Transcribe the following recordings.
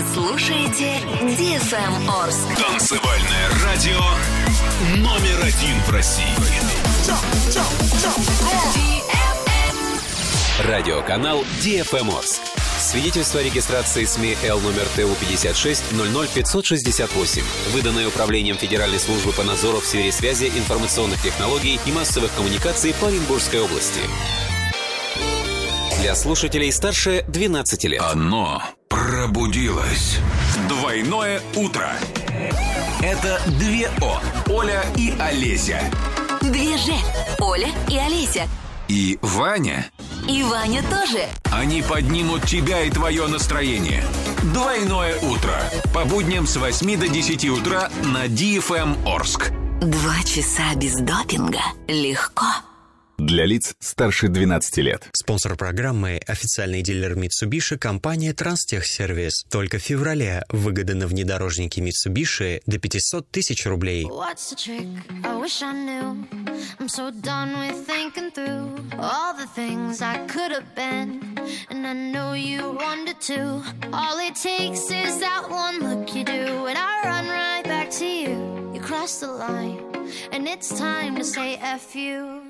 Вы слушаете DFM Орск. Танцевальное радио номер один в России. Радиоканал DFM Орск. Свидетельство о регистрации СМИ Л номер ТУ 56 568, выданное Управлением Федеральной службы по надзору в сфере связи, информационных технологий и массовых коммуникаций по Оренбургской области. Для слушателей старше 12 лет. Оно пробудилось. Двойное утро. Это две О. Оля и Олеся. Две же. Оля и Олеся. И Ваня. И Ваня тоже. Они поднимут тебя и твое настроение. Двойное утро. По будням с 8 до 10 утра на DFM Орск. Два часа без допинга. Легко. Для лиц старше 12 лет. Спонсор программы – официальный дилер Mitsubishi компания Транстехсервис. Только в феврале выгода на внедорожники Mitsubishi до 500 тысяч рублей. What's the trick? I wish I knew. I'm so done with thinking through all the things I could have been. And I know you wanted to. All it takes is that one look you do, and I run right back to you. You cross the line, and it's time to say F you.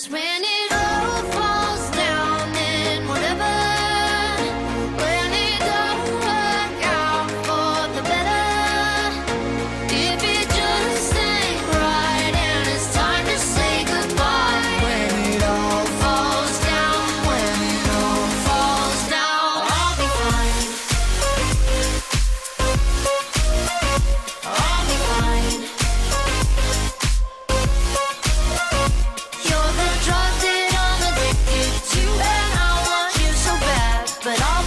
Cause when it but all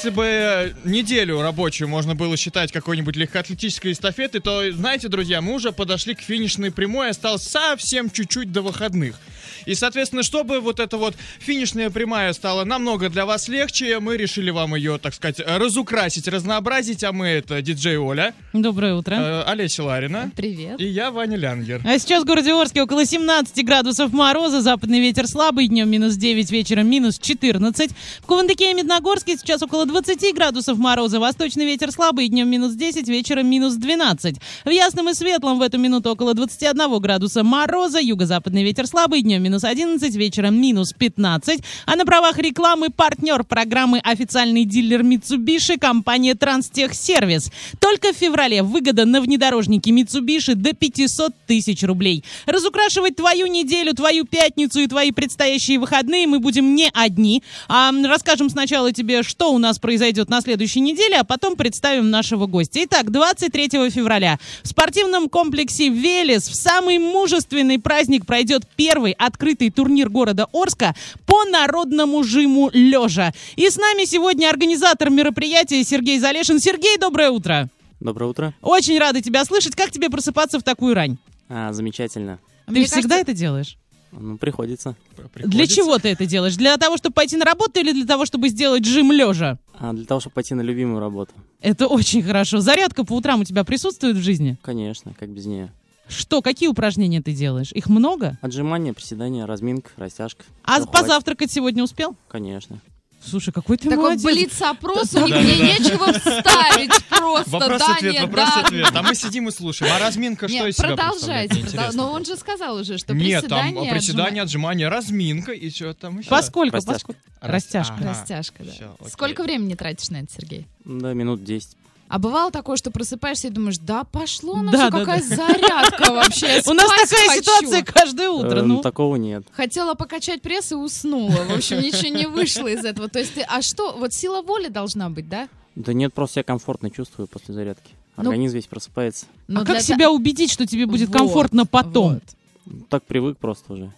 Если бы э, неделю рабочую можно было считать какой-нибудь легкоатлетической эстафеты, то, знаете, друзья, мы уже подошли к финишной прямой, осталось совсем чуть-чуть до выходных. И, соответственно, чтобы вот эта вот финишная прямая стала намного для вас легче, мы решили вам ее, так сказать, разукрасить, разнообразить, а мы это диджей Оля, Доброе утро. э, Олеся Ларина Привет. и я, Ваня Лянгер. А сейчас в городе Орске около 17 градусов мороза, западный ветер слабый, днем минус 9, вечером минус 14. В Кувандыке и Медногорске сейчас около около 20 градусов мороза, восточный ветер слабый, днем минус 10, вечером минус 12. В ясном и светлом в эту минуту около 21 градуса мороза, юго-западный ветер слабый, днем минус 11, вечером минус 15. А на правах рекламы партнер программы официальный дилер Mitsubishi, компания Транстехсервис. Только в феврале выгода на внедорожнике Mitsubishi до 500 тысяч рублей. Разукрашивать твою неделю, твою пятницу и твои предстоящие выходные мы будем не одни. А расскажем сначала тебе, что у нас произойдет на следующей неделе, а потом представим нашего гостя. Итак, 23 февраля в спортивном комплексе «Велес» в самый мужественный праздник пройдет первый открытый турнир города Орска по народному жиму лежа. И с нами сегодня организатор мероприятия Сергей Залешин. Сергей, доброе утро! Доброе утро. Очень рада тебя слышать. Как тебе просыпаться в такую рань? А, замечательно. Ты всегда это делаешь? Ну, приходится. Для чего ты это делаешь? Для того, чтобы пойти на работу или для того, чтобы сделать жим лежа? А, для того, чтобы пойти на любимую работу. Это очень хорошо. Зарядка по утрам у тебя присутствует в жизни? Конечно, как без нее. Что, какие упражнения ты делаешь? Их много? Отжимания, приседания, разминка, растяжка. А хватит. позавтракать сегодня успел? Конечно. Слушай, какой ты Такой молодец. блиц-опрос, Да, у них да, мне да. нечего вставить просто. Вопрос-ответ, да, нет, вопрос-ответ. да. А мы сидим и слушаем. А разминка что Нет, из себя продолжайте. Но он же сказал уже, что Нет, там приседания, приседания, отжимания, разминка и что там еще? Поскольку? Растяжка. Растяжка. Ага. Растяжка, да. Сколько времени тратишь на это, Сергей? Да, минут 10. А бывало такое, что просыпаешься и думаешь, да пошло на Да, да, какая зарядка вообще, У нас такая хочу. ситуация каждое утро. Э, Ну, Такого нет. Хотела покачать пресс и уснула. В общем, ничего не вышло из этого. То есть ты, а что, вот сила воли должна быть, да? Да нет, просто я комфортно чувствую после зарядки. Ну, Организм весь просыпается. Но а как та- себя убедить, что тебе будет Вот, комфортно потом? вот. Так привык просто уже.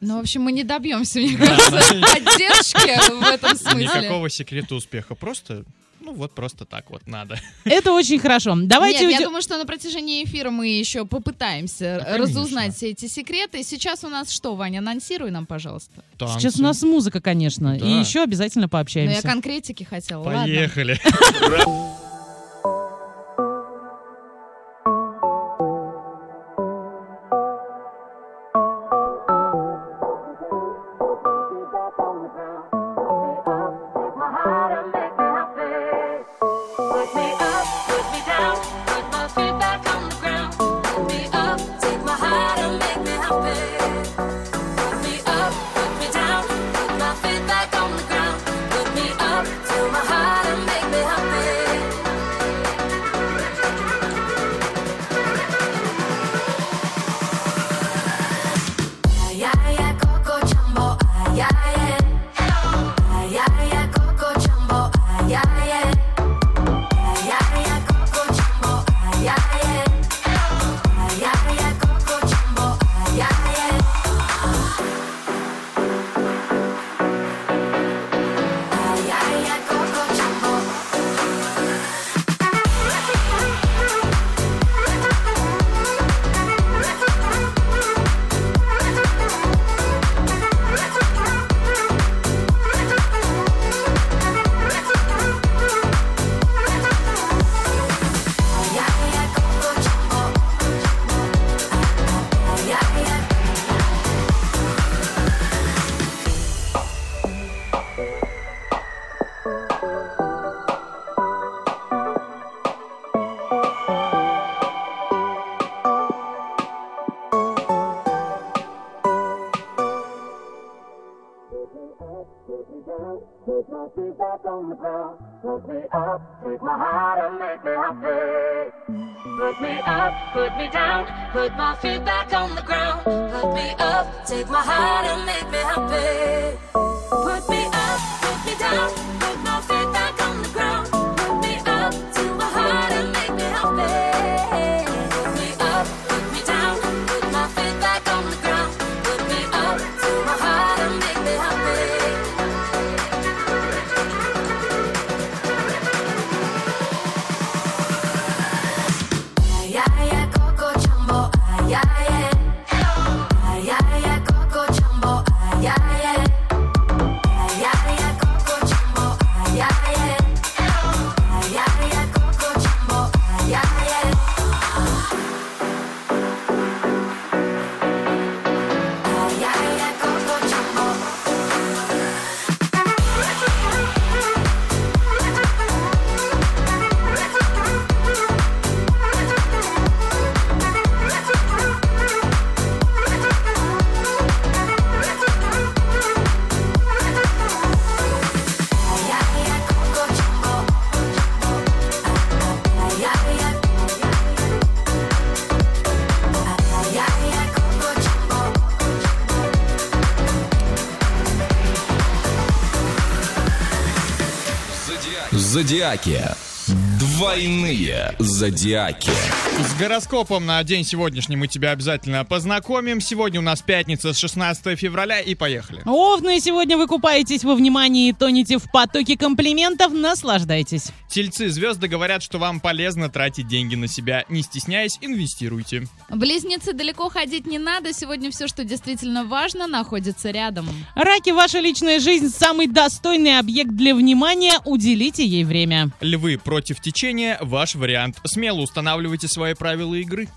Ну, в общем, мы не добьемся, мне кажется, поддержки в этом смысле. Никакого секрета успеха. Просто, ну вот просто так вот надо. Это очень хорошо. Давайте Нет, я уйдем- думаю, что на протяжении эфира мы еще попытаемся Да, разузнать все эти секреты. Сейчас у нас что, Ваня, анонсируй нам, пожалуйста. Сейчас у нас музыка, конечно. Да. И еще обязательно Но Ну, я пообщаемся. конкретики хотела. Ладно. Поехали. Put Зодиаки. Двойные зодиаки. С гороскопом на день сегодняшний мы тебя обязательно познакомим. Сегодня у нас пятница с 16 февраля и поехали. Овны, сегодня вы купаетесь во внимании и тонете в потоке комплиментов. Наслаждайтесь. Тельцы звезды говорят, что вам полезно тратить деньги на себя. Не стесняясь, инвестируйте. Близнецы далеко ходить не надо. Сегодня все, что действительно важно, находится рядом. Раки, ваша личная жизнь самый достойный объект для внимания. Уделите ей время. Львы против течения – ваш вариант. Смело устанавливайте свои правила игры.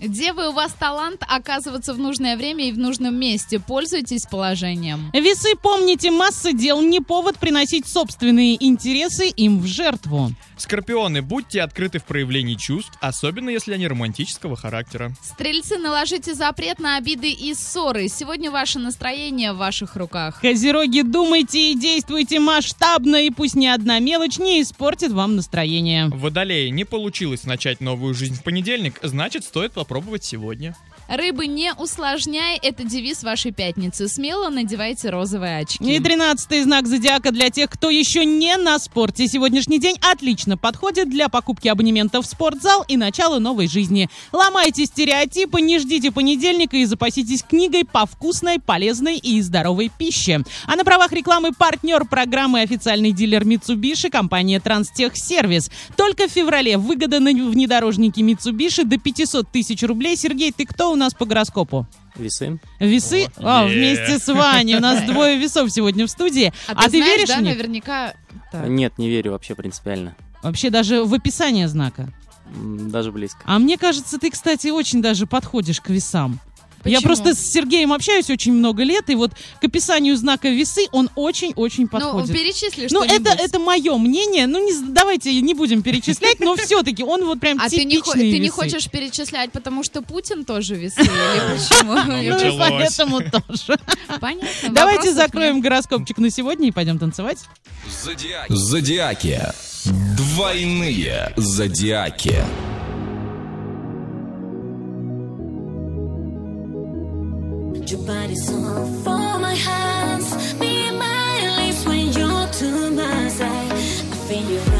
Девы, у вас талант оказываться в нужное время и в нужном месте. Пользуйтесь положением. Весы, помните, масса дел не повод приносить собственные интересы им в жертву. Скорпионы, будьте открыты в проявлении чувств, особенно если они романтического характера. Стрельцы, наложите запрет на обиды и ссоры. Сегодня ваше настроение в ваших руках. Козероги, думайте и действуйте масштабно, и пусть ни одна мелочь не испортит вам настроение. Водолеи, не получилось начать новую жизнь в понедельник, значит, стоит попробовать сегодня. Рыбы, не усложняй, это девиз вашей пятницы. Смело надевайте розовые очки. И тринадцатый знак зодиака для тех, кто еще не на спорте. Сегодняшний день отлично подходит для покупки абонементов в спортзал и начала новой жизни. Ломайте стереотипы, не ждите понедельника и запаситесь книгой по вкусной, полезной и здоровой пище. А на правах рекламы партнер программы официальный дилер Mitsubishi компания Транстехсервис. Только в феврале выгода на внедорожники Mitsubishi до 500 тысяч рублей. Сергей, ты кто у нас по гороскопу? Весы. Весы? А, Е. вместе с Ваней. У нас двое весов сегодня в студии. А, ты, знаешь, веришь да, в них? наверняка... Так. Нет, не верю вообще принципиально. Вообще даже в описание знака. Даже близко. А мне кажется, ты, кстати, очень даже подходишь к весам. Я Почему? просто с Сергеем общаюсь очень много лет, и вот к описанию знака весы он очень-очень подходит. Ну, перечисли Ну, это, это мое мнение. Ну, не, давайте не будем перечислять, но все-таки он вот прям А ты не, типичный ты не хочешь перечислять, потому что Путин тоже весы? Или почему? Ну, и поэтому тоже. Понятно. Давайте закроем гороскопчик на сегодня и пойдем танцевать. Зодиаки. Двойные зодиаки. Your body so for my hands, be my lips when you're to my side. I feel your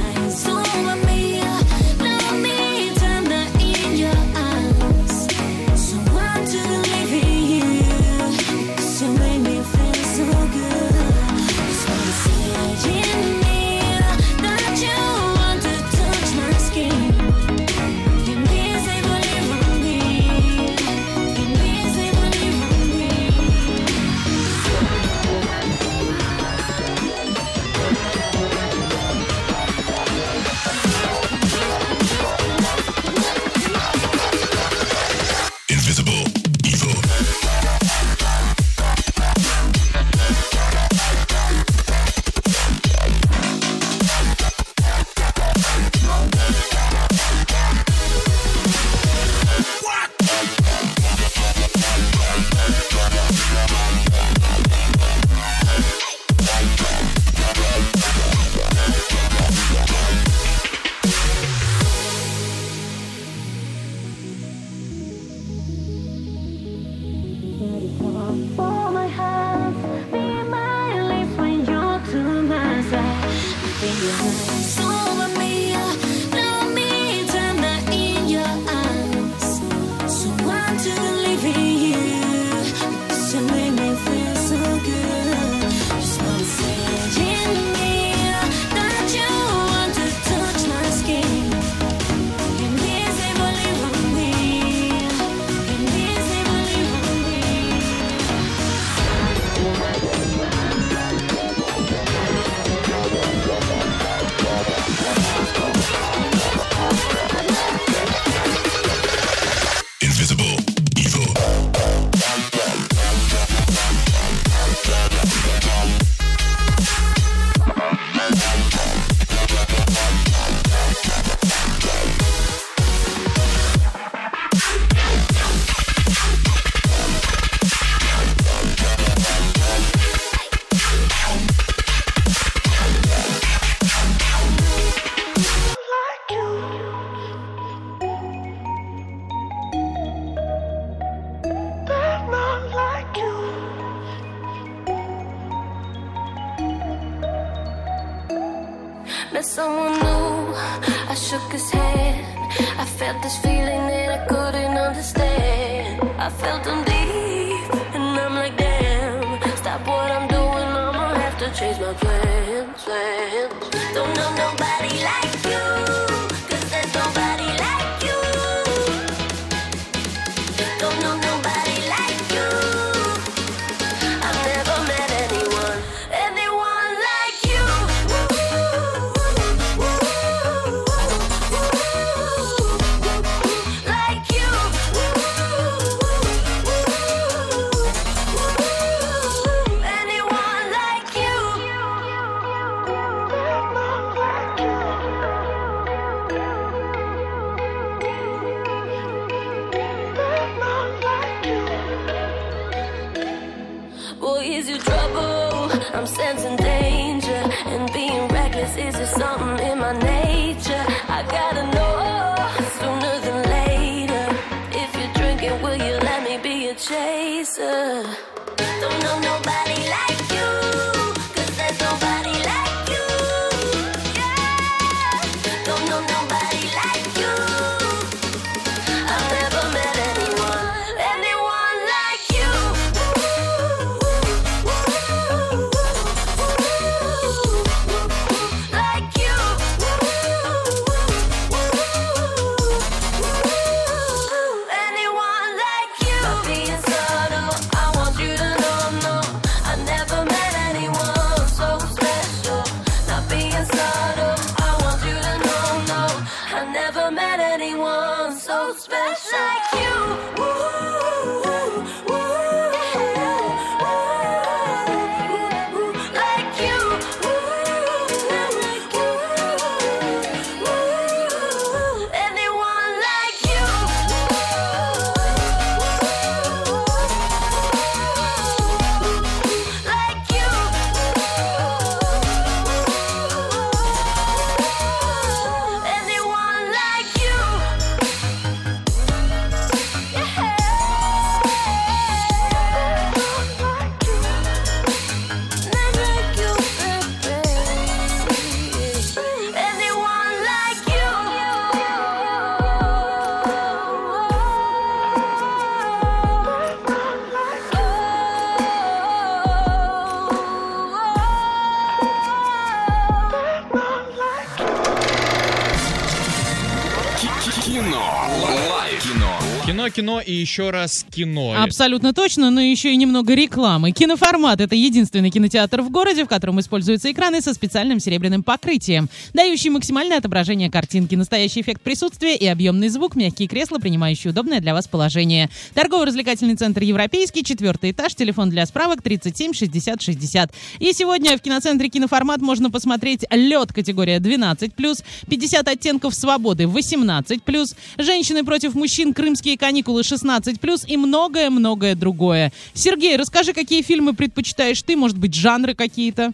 и еще раз кино. Абсолютно точно, но еще и немного рекламы. Киноформат — это единственный кинотеатр в городе, в котором используются экраны со специальным серебряным покрытием, дающий максимальное отображение картинки, настоящий эффект присутствия и объемный звук, мягкие кресла, принимающие удобное для вас положение. Торгово-развлекательный центр «Европейский», четвертый этаж, телефон для справок 37 60 60. И сегодня в киноцентре «Киноформат» можно посмотреть «Лед» категория 12+, 50 оттенков свободы 18+, «Женщины против мужчин. Крымские каникулы» 16+, и многое-многое другое. Сергей, расскажи, какие фильмы предпочитаешь ты, может быть, жанры какие-то?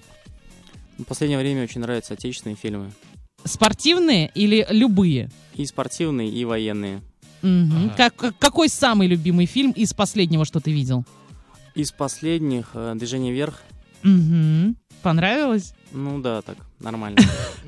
В последнее время очень нравятся отечественные фильмы. Спортивные или любые? И спортивные, и военные. Мгм. Как- как- какой самый любимый фильм из последнего, что ты видел? Из последних э, «Движение вверх». Мгм. Понравилось? Ну да, так, нормально.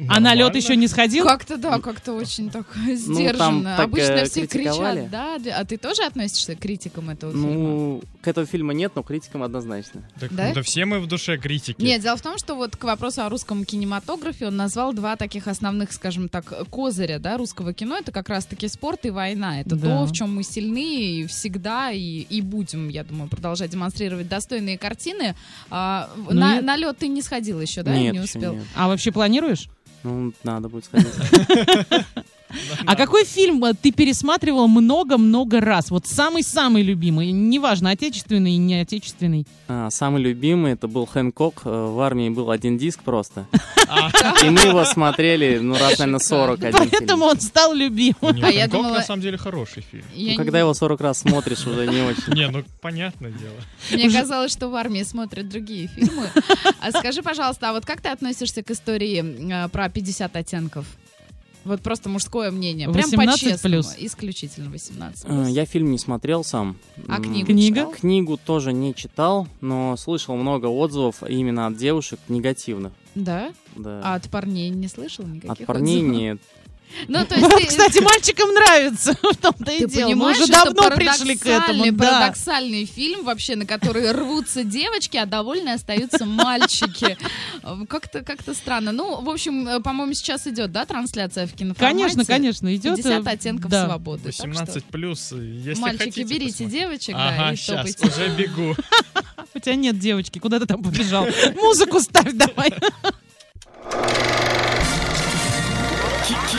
А на лед еще не сходил? Как-то да, как-то очень так сдержанно. так, Обычно э, все кричат, да. А ты тоже относишься к критикам этого фильма? Ну, к этого фильма нет, но критикам однозначно. Так, Да? ну да все мы в душе критики. Нет, дело в том, что вот к вопросу о русском кинематографе он назвал два таких основных, скажем так, козыря, да, русского кино. Это как раз-таки спорт и война. Это то, в чем мы сильны и всегда и, будем, я думаю, продолжать демонстрировать достойные картины. А, Ну на, лед ты не сходил еще, да? Нет, не успел. А вообще планируешь? Ну, надо будет сходить. А какой фильм э, ты пересматривал много-много раз? Вот самый-самый любимый, неважно, отечественный и не отечественный. А, Самый любимый это был Хэнкок. Э, В армии был один диск просто. И мы его смотрели, ну, раз, наверное, 40 один. Поэтому он стал любимым. Не, А я Хэнкок думала- на самом деле хороший фильм. Я Ну, когда его 40 раз смотришь, уже не очень. Не, ну понятное дело. Мне казалось, что в армии смотрят другие фильмы. А скажи, пожалуйста, а вот как ты относишься к истории э, про 50 оттенков? Вот просто мужское мнение. Прям 18 по-честному. плюс. Исключительно 18 Э, плюс. Я фильм не смотрел сам. А книгу Книга? читал? Книгу тоже не читал, но слышал много отзывов именно от девушек негативных. Да? Да. А от парней не слышал никаких От парней отзывов? нет. Ну, то есть ты- Кстати, мальчикам нравится. В том-то и Ты дело. Мы понимаешь, уже давно пришли к этому. парадоксальный- Да. парадоксальный фильм вообще, на который рвутся девочки, а довольны остаются мальчики. Э, Как-то как странно. Ну, в общем, э, по-моему, сейчас идет, да, трансляция в киноформате? Конечно, конечно, идет. 50 оттенков Да. свободы. Так что 18 плюс, если Мальчики, хотите берите девочек, да, Ага, и сейчас, топайте. уже бегу. У тебя нет девочки, куда ты там побежал? Музыку ставь давай.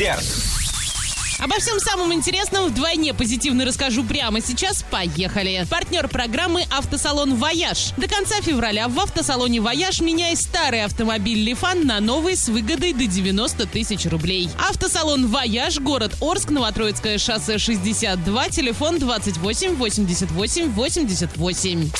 Десерт. Обо всем самом интересном вдвойне позитивно расскажу прямо сейчас. Поехали! Партнер программы «Автосалон Вояж». До конца февраля в автосалоне Вояж меняй старый автомобиль Лифан на новый с выгодой до 90 тысяч рублей. Автосалон Вояж, город Орск, Новотроицкое шоссе 62, телефон 28 88 88.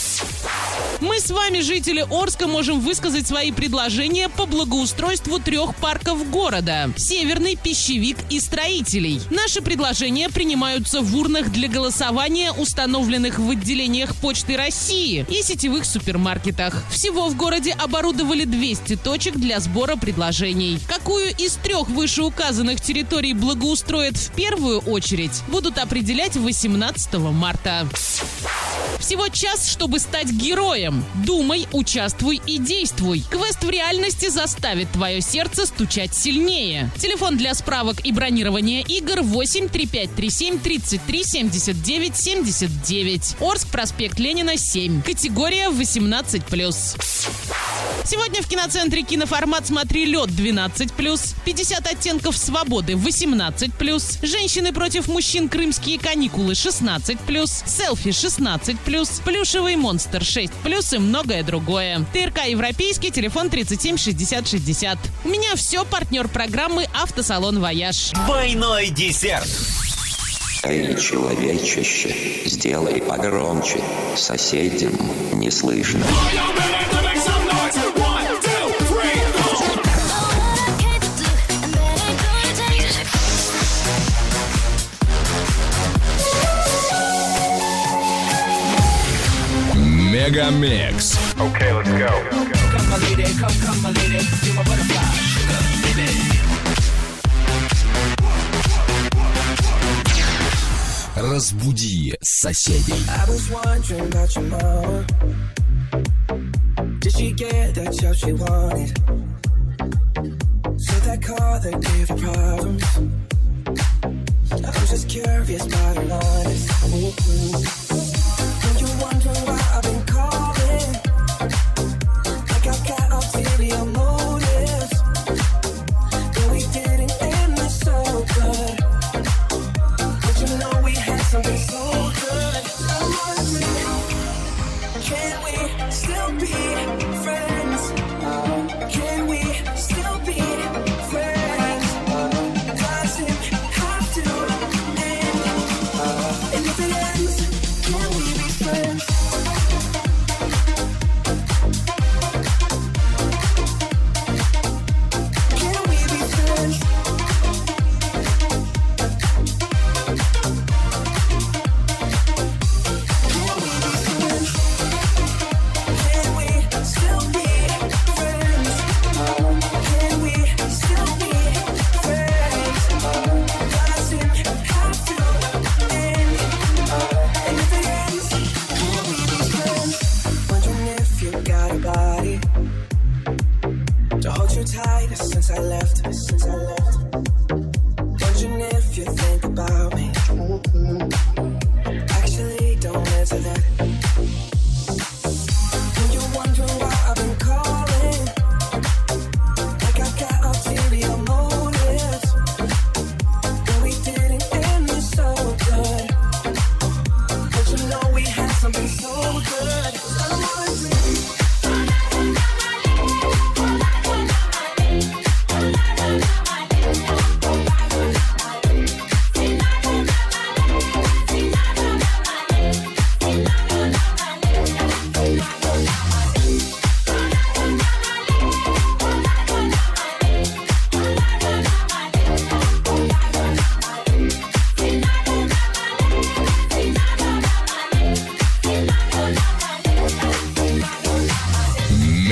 Мы с вами, жители Орска, можем высказать свои предложения по благоустройству трех парков города. Северный, Пищевик и Строителей. Наши предложения принимаются в урнах для голосования, установленных в отделениях Почты России и сетевых супермаркетах. Всего в городе оборудовали 200 точек для сбора предложений. Какую из трех вышеуказанных территорий благоустроят в первую очередь, будут определять 18 марта. Всего час, чтобы стать героем. Думай, участвуй и действуй. Квест в реальности заставит твое сердце стучать сильнее. Телефон для справок и бронирования игр 8 3537 33 79 79. Орск, проспект Ленина, 7. Категория 18+. Сегодня в киноцентре киноформат «Смотри лед» 12+, 50 оттенков свободы 18+, женщины против мужчин крымские каникулы 16+, селфи 16+, плюшевый монстр 6+, и многое другое. ТРК «Европейский», телефон 37 60 60. У меня все, партнер программы «Автосалон Вояж». Двойной десерт. Эй, человечище, сделай погромче, соседям не слышно. Мегамикс. Okay, let's go. Come, my lady, come, come, my lady, you're my butterfly, sugar, baby. Разбуди соседей. I was wondering about your mama. Did she get that job she wanted? So that car that gave her problems. I'm just curious, but I'm honest. Wondering why I've been calling.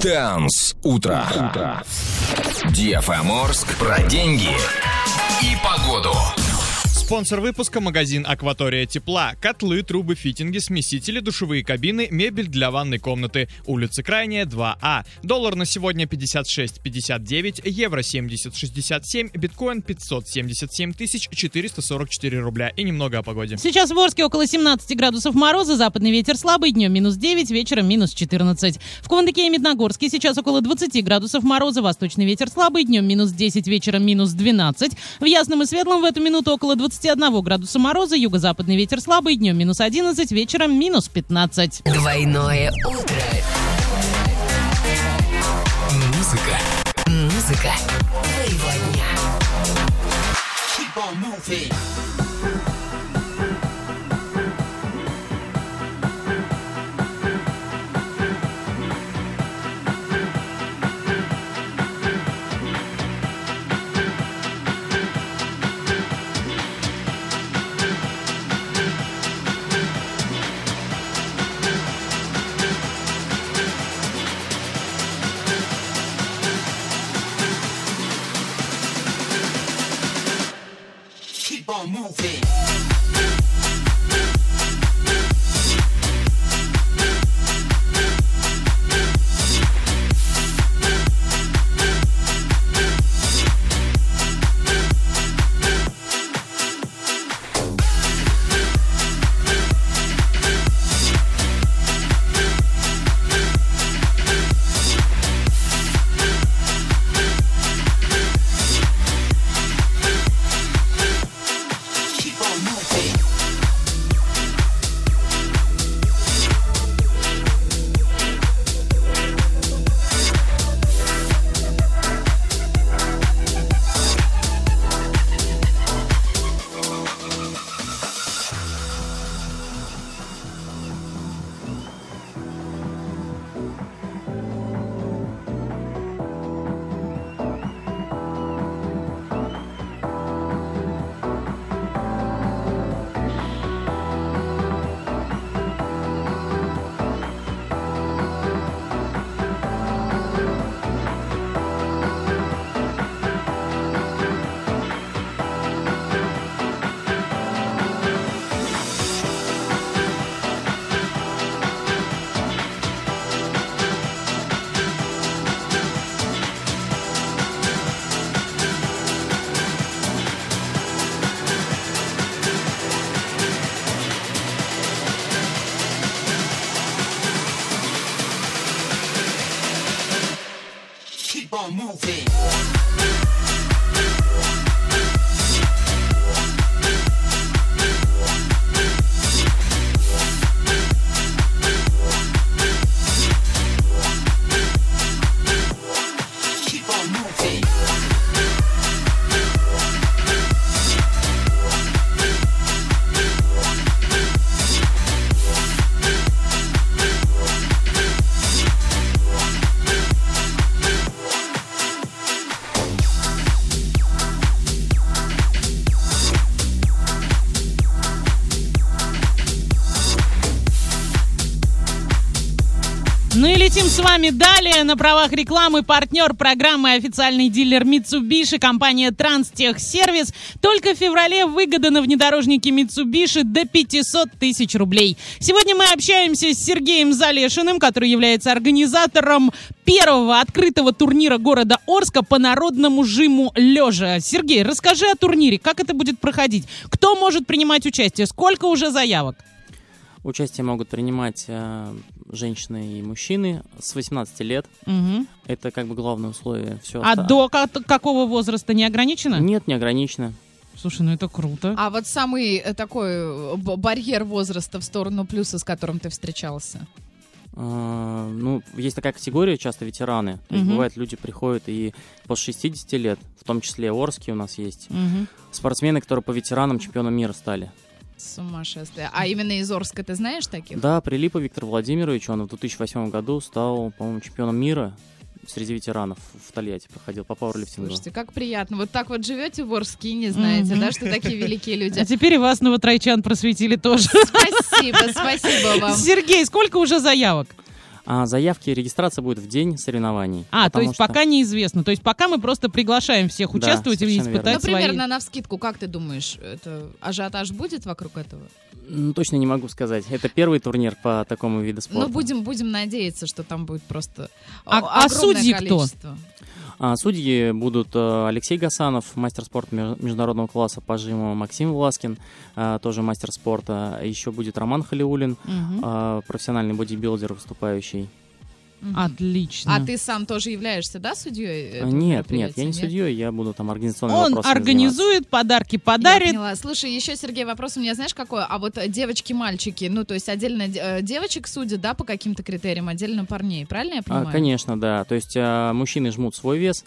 Dance утро. DFM Орск про деньги и погоду. Спонсор выпуска – магазин «Акватория тепла». Котлы, трубы, фитинги, смесители, душевые кабины, мебель для ванной комнаты. Улица Крайняя, 2А. Доллар на сегодня 56,59, евро 70,67, биткоин 577 тысяч 444 рубля. И немного о погоде. Сейчас в Орске около 17 градусов мороза, западный ветер слабый, днем минус 9, вечером минус 14. В Кувандыке и Медногорске сейчас около 20 градусов мороза, восточный ветер слабый, днем минус 10, вечером минус 12. В Ясном и Светлом в эту минуту около 21 градуса мороза, юго-западный ветер слабый, днем минус 11, вечером минус 15. Двойное утро. Музыка. Музыка твоего. Keep on moving. keep on moving. outfit. Вами далее. На правах рекламы партнер программы официальный дилер Mitsubishi, компания Транстехсервис. Только в феврале выгода на внедорожнике Mitsubishi до 500 тысяч рублей. Сегодня мы общаемся с Сергеем Залешиным, который является организатором первого открытого турнира города Орска по народному жиму лежа. Сергей, расскажи о турнире, как это будет проходить, кто может принимать участие, сколько уже заявок? Участие могут принимать э, женщины и мужчины с 18 лет. Мгм. Это как бы главное условие. Все А до ка- какого возраста не ограничено? Нет, не ограничено. Слушай, ну это круто. А вот самый э, такой э, барьер возраста в сторону плюса, с которым ты встречался? А, ну, есть такая категория, часто ветераны. То есть бывает, люди приходят и после 60 лет, в том числе Орские у нас есть, Мгм. спортсмены, которые по ветеранам чемпионом мира стали. Сумасшествие. А именно из Орска ты знаешь таких? Да, Прилипа Виктор Владимирович, он в 2008 году стал, по-моему, чемпионом мира среди ветеранов в Тольятти проходил по пауэрлифтингу. Слушайте, как приятно. Вот так вот живете в Орске и не знаете, да, что такие великие люди. А теперь и вас, новотрайчан, просветили тоже. Спасибо, спасибо вам. Сергей, сколько уже заявок? А заявки и регистрация будет в день соревнований. А, то есть что- пока неизвестно. То есть пока мы просто приглашаем всех Да, участвовать и совершенно верно. испытать Ну, свои... примерно на вскидку, как ты думаешь, это ажиотаж будет вокруг этого? Ну, точно не могу сказать. Это первый турнир по такому виду спорта. Ну, будем, будем надеяться, что там будет просто А- а огромное судьи кто? количество. А, судьи будут э, Алексей Гасанов, мастер спорта меж- международного класса по жиму, Максим Власкин, э, тоже мастер спорта. Еще будет Роман Халиулин, Мгм. э, профессиональный бодибилдер выступающий. Отлично. А ты сам тоже являешься, да, судьей? А, нет, нет, я не судьей, я буду там организационными Он организует, подарки Я подарит. поняла. Слушай, еще, Сергей, вопрос у меня, знаешь, какой? А вот девочки-мальчики, ну, то есть отдельно э, девочек судят, да, по каким-то критериям, отдельно парней, правильно я А, понимаю? конечно, да. То есть э, мужчины жмут свой вес.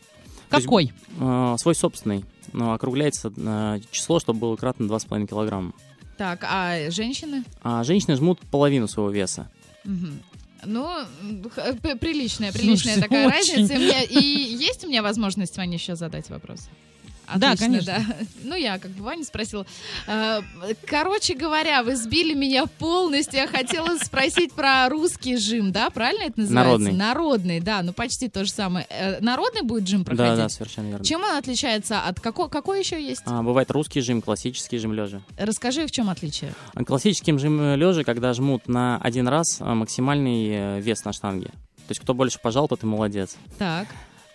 То есть, Какой? э, свой собственный. Но округляется э, число, чтобы было кратно 2,5 килограмма. Так, а женщины? А женщины жмут половину своего веса. Мгм. Ну, п- приличная, приличная Слушайте, такая очень. разница. И, меня- и есть у меня возможность Ване еще задать вопрос? Да, Отлично, конечно. да. Ну, я как бы Ваня спросила. Э, Короче говоря, вы сбили меня полностью. Я хотела спросить про русский жим, да? Правильно это называется? Народный. Народный, да. Ну, почти то же самое. Э, Народный будет жим проходить? Да, да, совершенно верно. Чем он отличается от... Какой, какой еще есть? А, бывает русский жим, классический жим лежа. Расскажи, в чем отличие? А Классическим жим лежа, когда жмут на один раз а, максимальный э, вес на штанге. То есть кто больше пожал, тот и молодец. Так.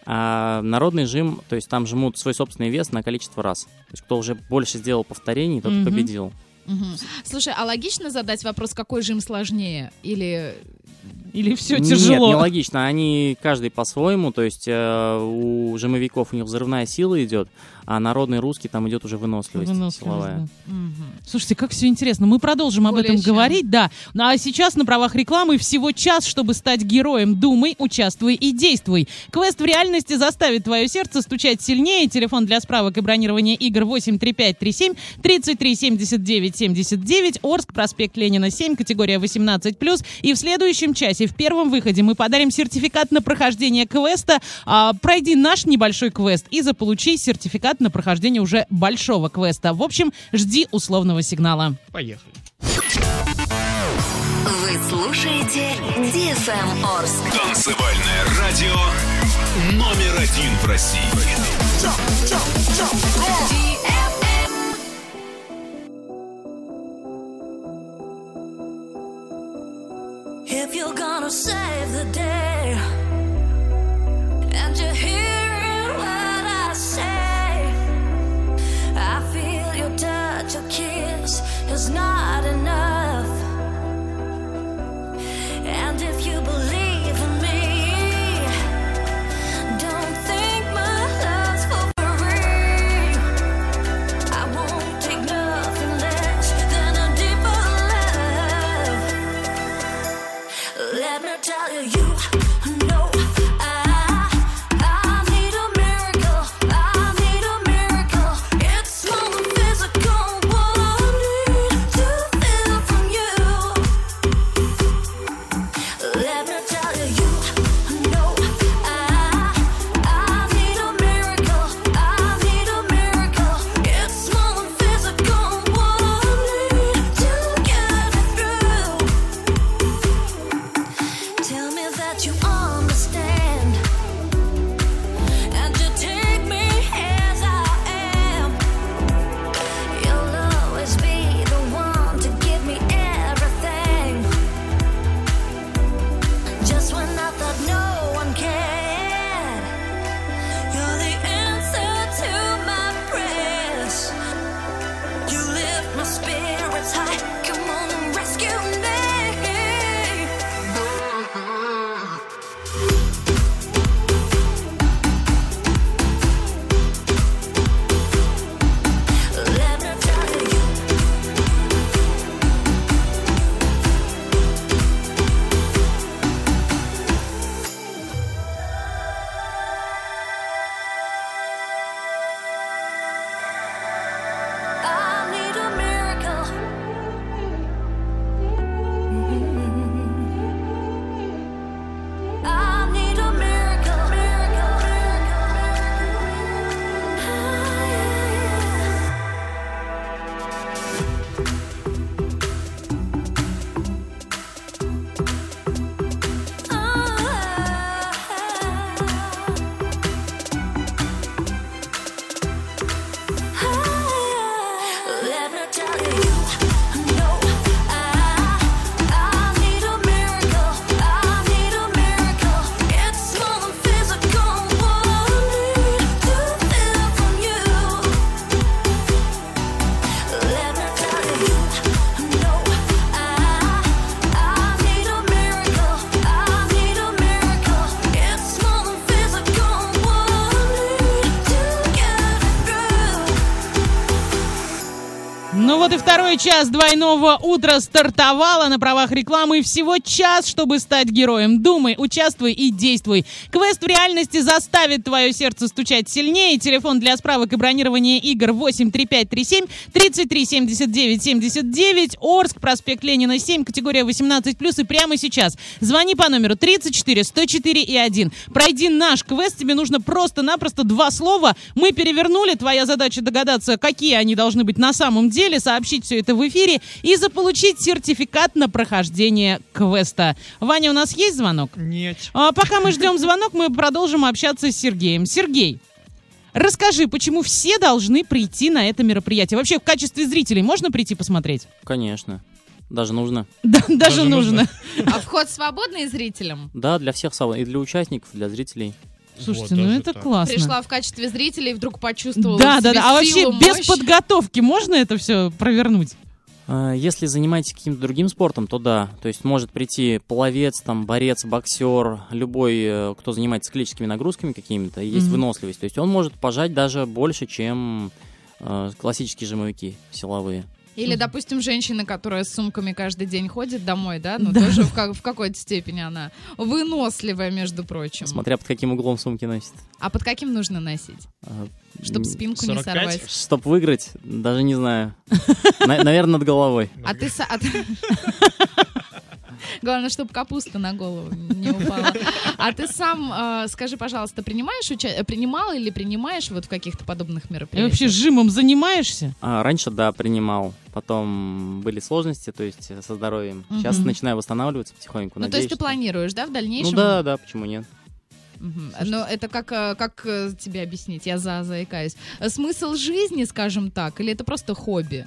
А народный жим, то есть там жмут свой собственный вес на количество раз. То есть кто уже больше сделал повторений, тот Мгм. победил. Мгм. Слушай, а логично задать вопрос, какой жим сложнее? Или... Или все Нет, тяжело? нелогично. Они каждый по-своему. То есть э, у жимовиков у них взрывная сила идет, а народный русский там идет уже выносливость, Выносливость, силовая. Слушайте, как все интересно. Мы продолжим об Более этом чем. говорить, да. Ну а сейчас на правах рекламы всего час, чтобы стать героем. Думай, участвуй и действуй. Квест в реальности заставит твое сердце стучать сильнее. Телефон для справок и бронирования игр 83537 33 79 79. Орск, проспект Ленина 7, категория 18+. И в следующем часе, в первом выходе, мы подарим сертификат на прохождение квеста. А, пройди наш небольшой квест и заполучи сертификат на прохождение уже большого квеста. В общем, жди условного сигнала. Поехали. Вы слушаете DFM Орск. Танцевальное радио номер один в России. If you're gonna save the day, and you're hearing what I say, I feel your touch, your kiss is not enough. And if you believe dar час двойного утра стартовало на правах рекламы. Всего час, чтобы стать героем. Думай, участвуй и действуй. Квест в реальности заставит твое сердце стучать сильнее. Телефон для справок и бронирования игр 83537 33 79 79. Орск, проспект Ленина 7, категория 18+. И прямо сейчас звони по номеру 34 104 и 1. Пройди наш квест. Тебе нужно просто-напросто два слова. Мы перевернули. Твоя задача догадаться, какие они должны быть на самом деле, сообщить все это в эфире и заполучить сертификат на прохождение квеста. Ваня, у нас есть звонок? Нет. А пока мы ждем звонок, мы продолжим общаться с Сергеем. Сергей, расскажи, почему все должны прийти на это мероприятие? Вообще, в качестве зрителей можно прийти посмотреть? Конечно. Даже нужно. Да, даже, нужно. А вход свободный зрителям? Да, для всех. И для участников, и для зрителей. Слушайте, ну это классно. Пришла в качестве зрителя и вдруг почувствовала Да, да, да. А вообще силу, без мощь. подготовки можно это все провернуть? А, Если занимаетесь каким-то другим спортом, то да. То есть может прийти пловец, там, борец, боксер, любой, э, кто занимается циклическими нагрузками какими-то, есть Мгм. выносливость. То есть он может пожать даже больше, чем э, классические жимовики силовые. Или, допустим, женщина, которая с сумками каждый день ходит домой, да? Ну, Да. тоже в, как- в какой-то степени она выносливая, между прочим. Смотря под каким углом сумки носит. А под каким нужно носить? А, Чтоб м, спинку не 45? сорвать. Чтоб выиграть, даже не знаю. Наверное, над головой. А ты... а Главное, чтобы капуста на голову не упала. А ты сам, э, скажи, пожалуйста, принимаешь уча- принимал или принимаешь вот в каких-то подобных И мероприятиях? вообще жимом занимаешься? А, раньше, да, принимал. Потом были сложности, то есть э, со здоровьем. Сейчас Мгм. начинаю восстанавливаться потихоньку. Ну, то есть Надеюсь, ты что- планируешь, да, в Ну дальнейшем? да, да, почему нет? Мгм. Но это как, э, как э, тебе объяснить? Я за заикаюсь. Смысл жизни, скажем так, или это просто хобби?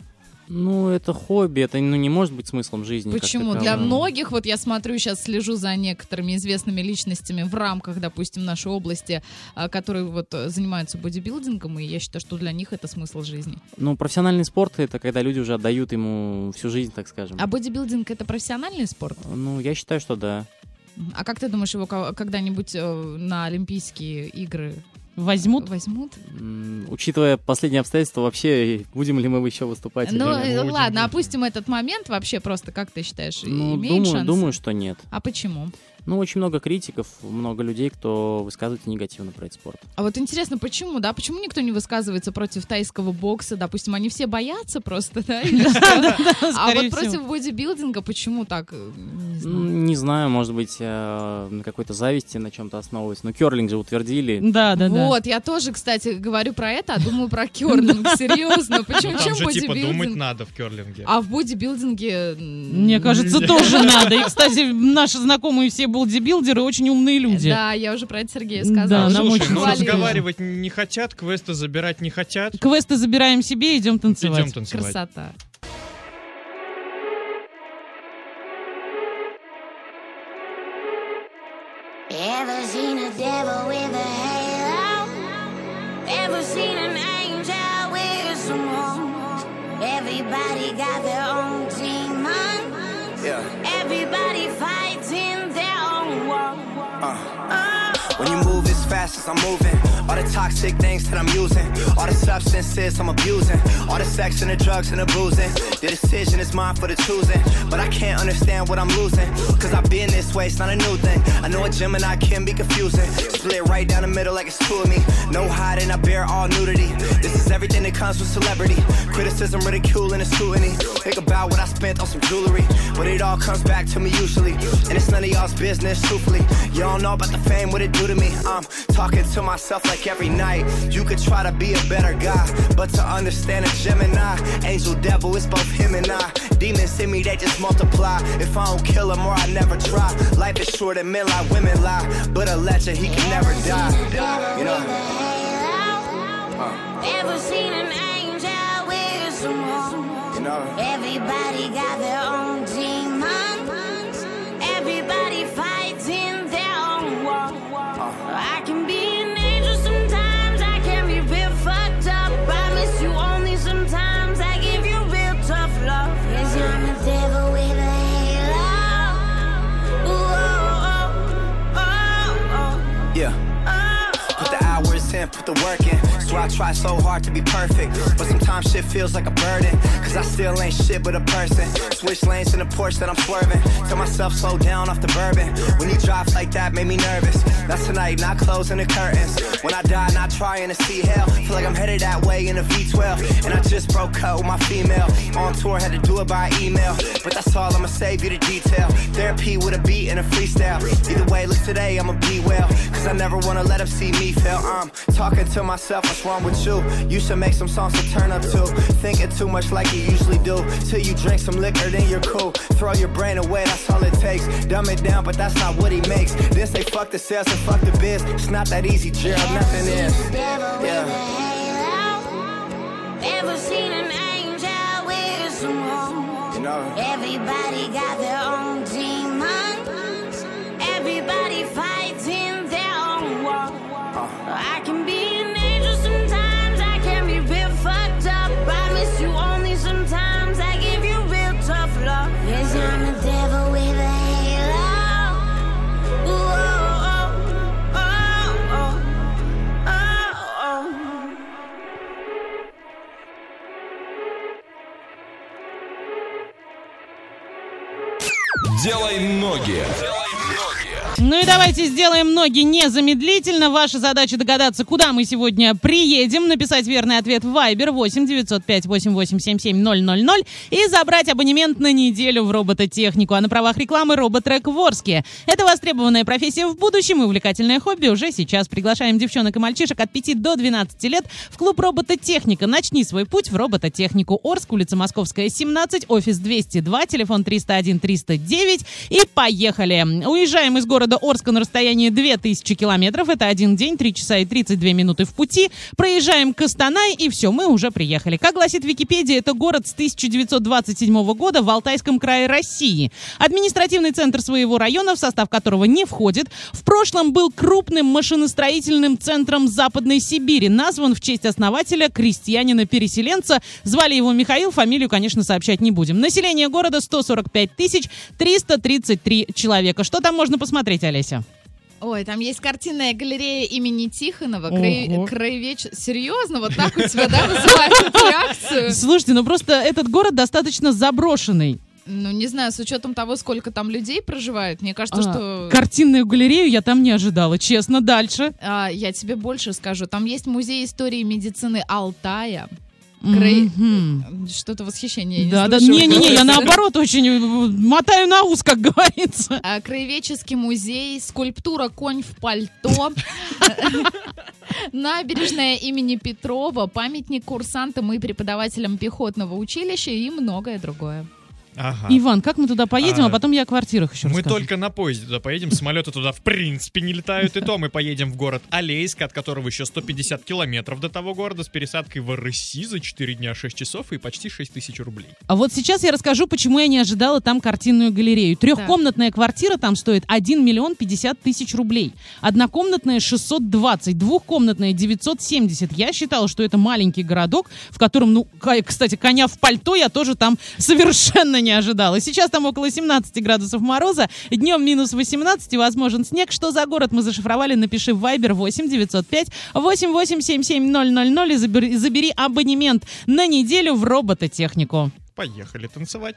Ну, это хобби, это ну, не может быть смыслом жизни. Почему? Для многих, вот я смотрю, сейчас слежу за некоторыми известными личностями в рамках, допустим, нашей области, а, которые вот э, занимаются бодибилдингом, и я считаю, что для них это смысл жизни. Ну, профессиональный спорт это когда люди уже отдают ему всю жизнь, так скажем. А бодибилдинг это профессиональный спорт? Ну, я считаю, что да. А как ты думаешь, его ко- когда-нибудь э, на Олимпийские игры Возьмут? Возьмут. М, Учитывая последние обстоятельства, вообще будем ли мы еще выступать? Ну, э, нет? ладно, опустим этот момент вообще просто, как ты считаешь, Ну, имеет думаю, шансы? думаю, что нет. А почему? Ну, очень много критиков, много людей, кто высказывается негативно про этот спорт. А вот интересно, почему, да? Почему никто не высказывается против тайского бокса? Допустим, они все боятся просто, да? А вот против бодибилдинга почему так? э, Не знаю. Может быть, э, на какой-то зависти на чем-то основывается. Но керлинг же утвердили. Да, да, да. Вот, я тоже, кстати, говорю про это, а думаю про керлинг. Серьезно, почему? Ну, там Чем же типа думать бодибилдинг? надо в керлинге. А в бодибилдинге... Мне кажется, тоже надо. И, кстати, наши знакомые все бодибилдеры очень умные люди. Да, я уже про это Сергею Да, сказала. нам Слушай, очень ну хвалили. разговаривать не хотят, квесты забирать не хотят. Квесты забираем себе, идем танцевать. Идем танцевать. Красота. Ever seen a devil with a halo? Ever seen an angel with some horns? Everybody got their own Uh. When you move as fast as I'm moving, all the toxic things that I'm using, all the substances I'm abusing, all the sex and the drugs and the boozing. The decision is mine for the choosing, but I can't understand what I'm losing. Cause I've been this way, it's not a new thing. I know a Gemini can be confusing. Split right down the middle like it's two of me. No hiding, I bear all nudity. This is everything that comes with celebrity. Criticism, ridicule, and scrutiny. Think about what I spent on some jewelry, but it all comes back to me usually. And it's none of y'all's business, truthfully. Don't know about the fame, what it do to me. I'm talking to myself like every night. You could try to be a better guy, but to understand a Gemini, angel, devil, it's both him and I. Demons in me, they just multiply. If I don't kill them or I never try. Life is short and men lie, women lie. But a legend, he can never die. You know? Ever seen an angel with some horns? You know? Everybody got their own demons. Everybody fighting put the work in. So I try so hard to be perfect. But sometimes shit feels like a burden. Cause I still ain't shit but a person. Switch lanes in the Porsche that I'm swerving. Tell myself slow down off the bourbon. When he drops like that, made me nervous. That's tonight, not closing the curtains. When I die, not trying to see hell. Feel like I'm headed that way in a V12. And I just broke up with my female. On tour, had to do it by email. But that's all, I'ma save you the detail. Therapy with a beat and a freestyle. Either way, look today, I'ma be well. Cause I never wanna let him see me fail. I'm talking to myself, what's wrong with you? You should make some songs to turn up to. Thinking too much like you usually do. Till you drink some liquor, then you're cool. Throw your brain away, that's all it takes. Dumb it down, but that's not what he makes. Then say fuck the sales and fuck the biz. It's not that easy, Gerald, nothing is. Yeah. Ever seen an angel with some horns? You know? Everybody got their own demons. Everybody Делай ноги. Ну и давайте сделаем ноги незамедлительно. Ваша задача догадаться, куда мы сегодня приедем, написать верный ответ в Viber 8 905 8877 000 и забрать абонемент на неделю в робототехнику. А на правах рекламы роботрек в Орске. Это востребованная профессия в будущем и увлекательное хобби уже сейчас. Приглашаем девчонок и мальчишек от 5 до 12 лет в клуб робототехника. Начни свой путь в робототехнику. Орск, улица Московская, 17, офис 202, телефон 301 309 и поехали. Уезжаем из города Орска на расстоянии 2000 километров. Это один день, 3 часа и 32 минуты в пути. Проезжаем Костанай, и все, мы уже приехали. Как гласит Википедия, это город с 1927 года в Алтайском крае России. Административный центр своего района, в состав которого не входит, в прошлом был крупным машиностроительным центром Западной Сибири, назван в честь основателя, крестьянина-переселенца. Звали его Михаил, фамилию, конечно, сообщать не будем. Население города 145 тысяч 333 человека. Что там можно посмотреть, Олеся? Ой, там есть картинная галерея имени Тихонова. Край-. Краевеч... Серьезно? Вот так у тебя, да, эту реакцию? Слушайте, ну просто этот город достаточно заброшенный. Ну, не знаю, с учетом того, сколько там людей проживает, мне кажется, А, что... Картинную галерею я там не ожидала, честно. Дальше. А, я тебе больше скажу. Там есть музей истории медицины Алтая. Край- Мгм. Что-то восхищение. я не Да, да, не-не-не, я наоборот очень э, мотаю на ус, как говорится. А, Краеведческий музей, скульптура «Конь в пальто», набережная имени Петрова, памятник курсантам и преподавателям пехотного училища и многое другое. Ага. Иван, как мы туда поедем, а, А, потом я о квартирах еще Мы расскажу. только на поезде туда поедем, самолеты туда в принципе не летают, и то мы поедем в город Алейск, от которого еще 150 километров до того города, с пересадкой в России за 4 дня 6 часов и почти 6 тысяч рублей. А вот сейчас я расскажу, почему я не ожидала там картинную галерею. Трехкомнатная квартира там стоит 1 миллион 50 тысяч рублей. Однокомнатная 620, двухкомнатная 970. Я считала, что это маленький городок, в котором, ну, кстати, коня в пальто я тоже там совершенно не ожидала. Сейчас там около 17 градусов мороза, днем минус 18 и возможен снег. Что за город мы зашифровали? Напиши в Viber 8 905 8877 000 и забери абонемент на неделю в робототехнику. Поехали танцевать.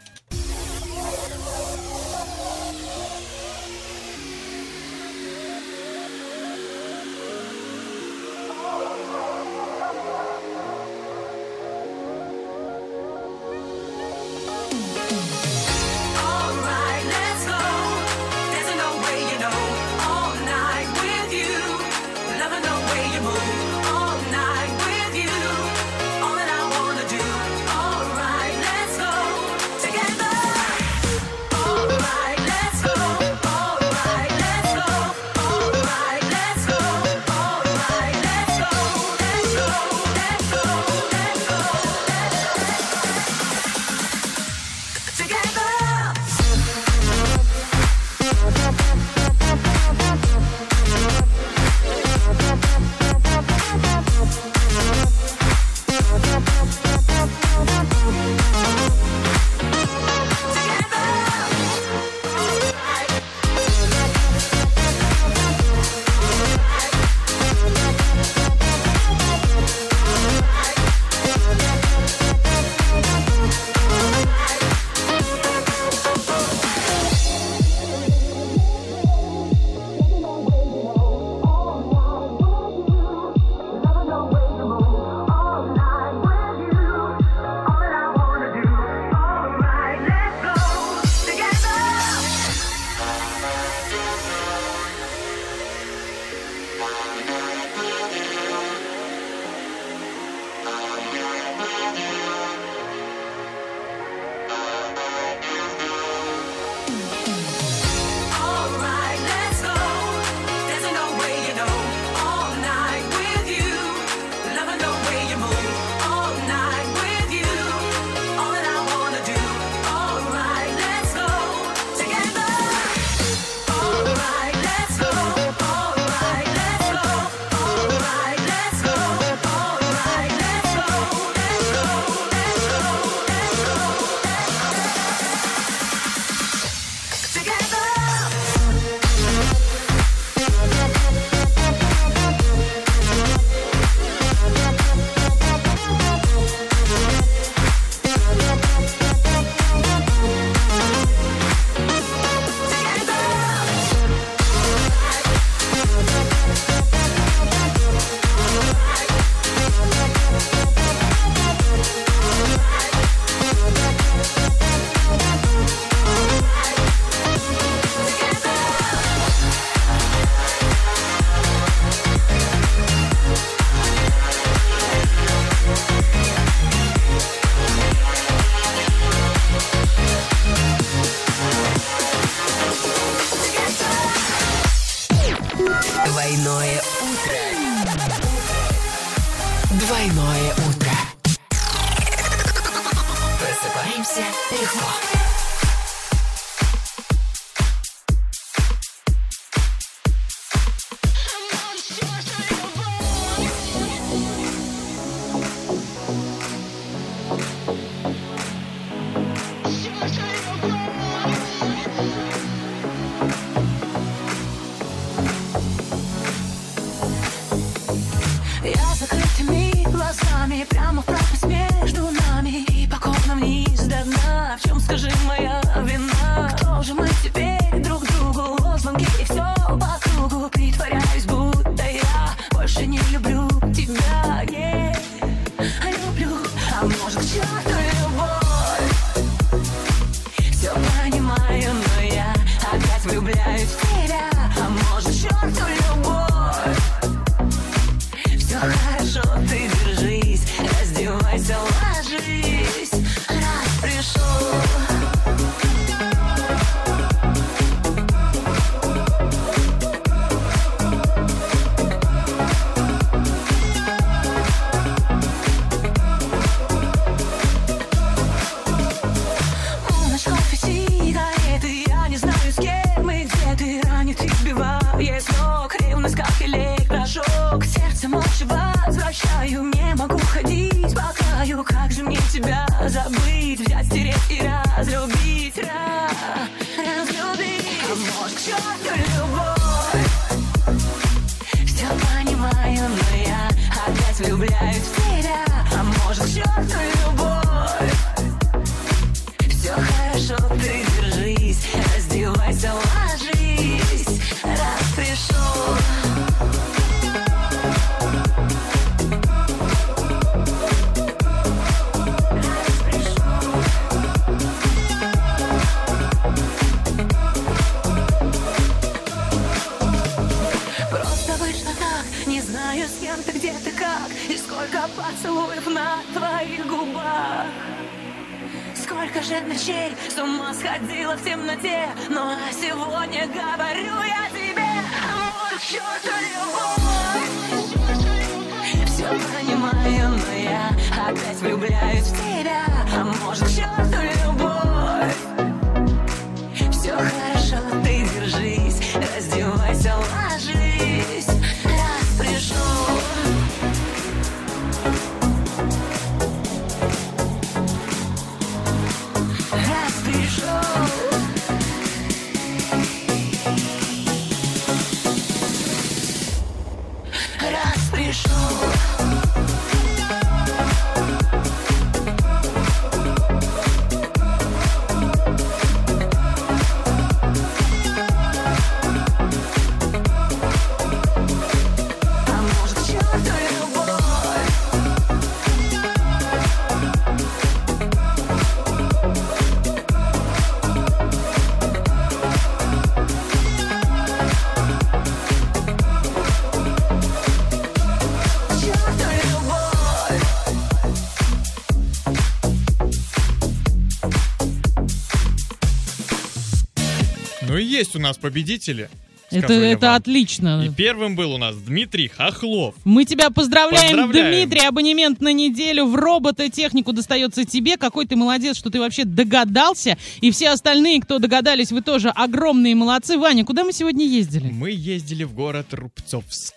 Нас победители. Это, это вам. отлично. И первым был у нас Дмитрий Хохлов. Мы тебя поздравляем, Поздравляем. Дмитрий. Абонемент на неделю в робототехнику достается тебе. Какой ты молодец, что ты вообще догадался. И все остальные, кто догадались, вы тоже огромные молодцы. Ваня, куда мы сегодня ездили? Мы ездили в город Рубцовск.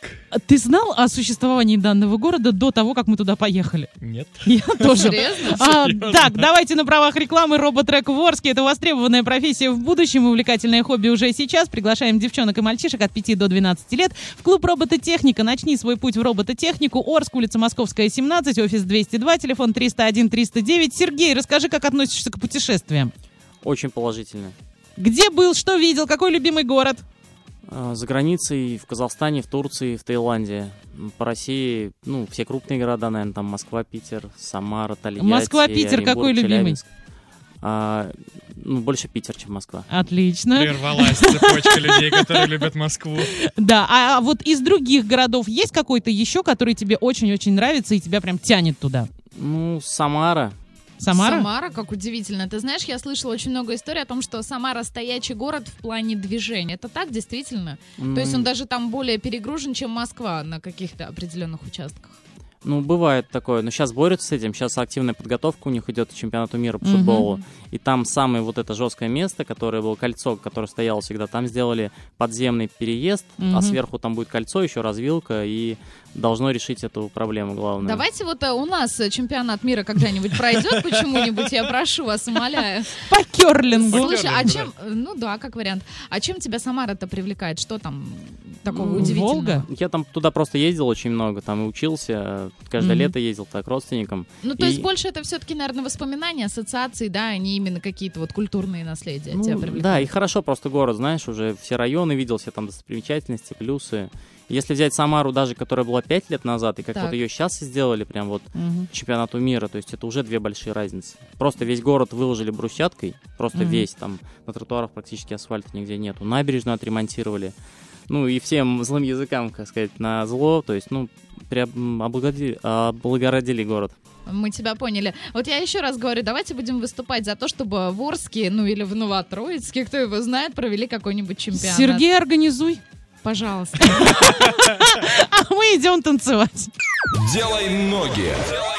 Ты знал о существовании данного города до того, как мы туда поехали? Нет. Я тоже. Серьезно? А, Серьезно? так, давайте на правах рекламы роботрек в Орске. Это востребованная профессия в будущем, увлекательное хобби уже сейчас. Приглашаем девчонок и мальчишек от 5 до 12 лет в клуб робототехника. Начни свой путь в робототехнику. Орск, улица Московская, 17, офис 202, телефон 301-309. Сергей, расскажи, как относишься к путешествиям. Очень положительно. Где был, что видел, какой любимый город? А, За границей, в Казахстане, в Турции, в Таиланде. По России, ну, все крупные города, наверное, там Москва, Питер, Самара, Тольятти, Москва, Питер, Оренбург, какой любимый? Челябинск. А, ну, больше Питер, чем Москва. Отлично. Прервалась цепочка людей, которые любят Москву. Да, а вот из других городов есть какой-то еще, который тебе очень-очень нравится и тебя прям тянет туда? Ну, Самара. Самара? Самара, как удивительно. Ты знаешь, я слышала очень много историй о том, что Самара стоячий город в плане движения. Это так действительно? То есть он даже там более перегружен, чем Москва на каких-то определенных участках. Ну, бывает такое. Но сейчас борются с этим. Сейчас активная подготовка у них идет к чемпионату мира по футболу. И там самое вот это жесткое место, которое было кольцо, которое стояло всегда, там сделали подземный переезд, Мгм. а сверху там будет кольцо, еще развилка, и должно решить эту проблему главную. Давайте вот э, у нас э, чемпионат мира когда-нибудь пройдет почему-нибудь, я прошу вас, умоляю. По керлингу. Слушай, а чем, ну да, как вариант, а чем тебя Самара-то привлекает? Что там такого М, удивительного? Я там туда просто ездил очень много, там и учился, каждое Мгм. лето ездил так к родственникам. Ну, то И- есть больше это все-таки, наверное, воспоминания, ассоциации, да, а не именно какие-то вот культурные наследия Ну, тебя привлекают. да, и хорошо просто город, знаешь, уже все районы видел, все там достопримечательности, плюсы. Если взять Самару даже, которая была 5 лет назад, и как Так. вот ее сейчас сделали, прям вот к чемпионату мира, то есть это уже две большие разницы. Просто весь город выложили брусчаткой, просто Мгм. весь, там на тротуарах практически асфальта нигде нету. Набережную отремонтировали. Ну и всем злым языкам, как сказать, на зло, то есть, ну, прям облагородили город. Мы тебя поняли. Вот я еще раз говорю, давайте будем выступать за то, чтобы в Орске, ну или в Новотроицке, кто его знает, провели какой-нибудь чемпионат. Сергей, организуй. Пожалуйста. А мы идем танцевать. Делай ноги. Двойной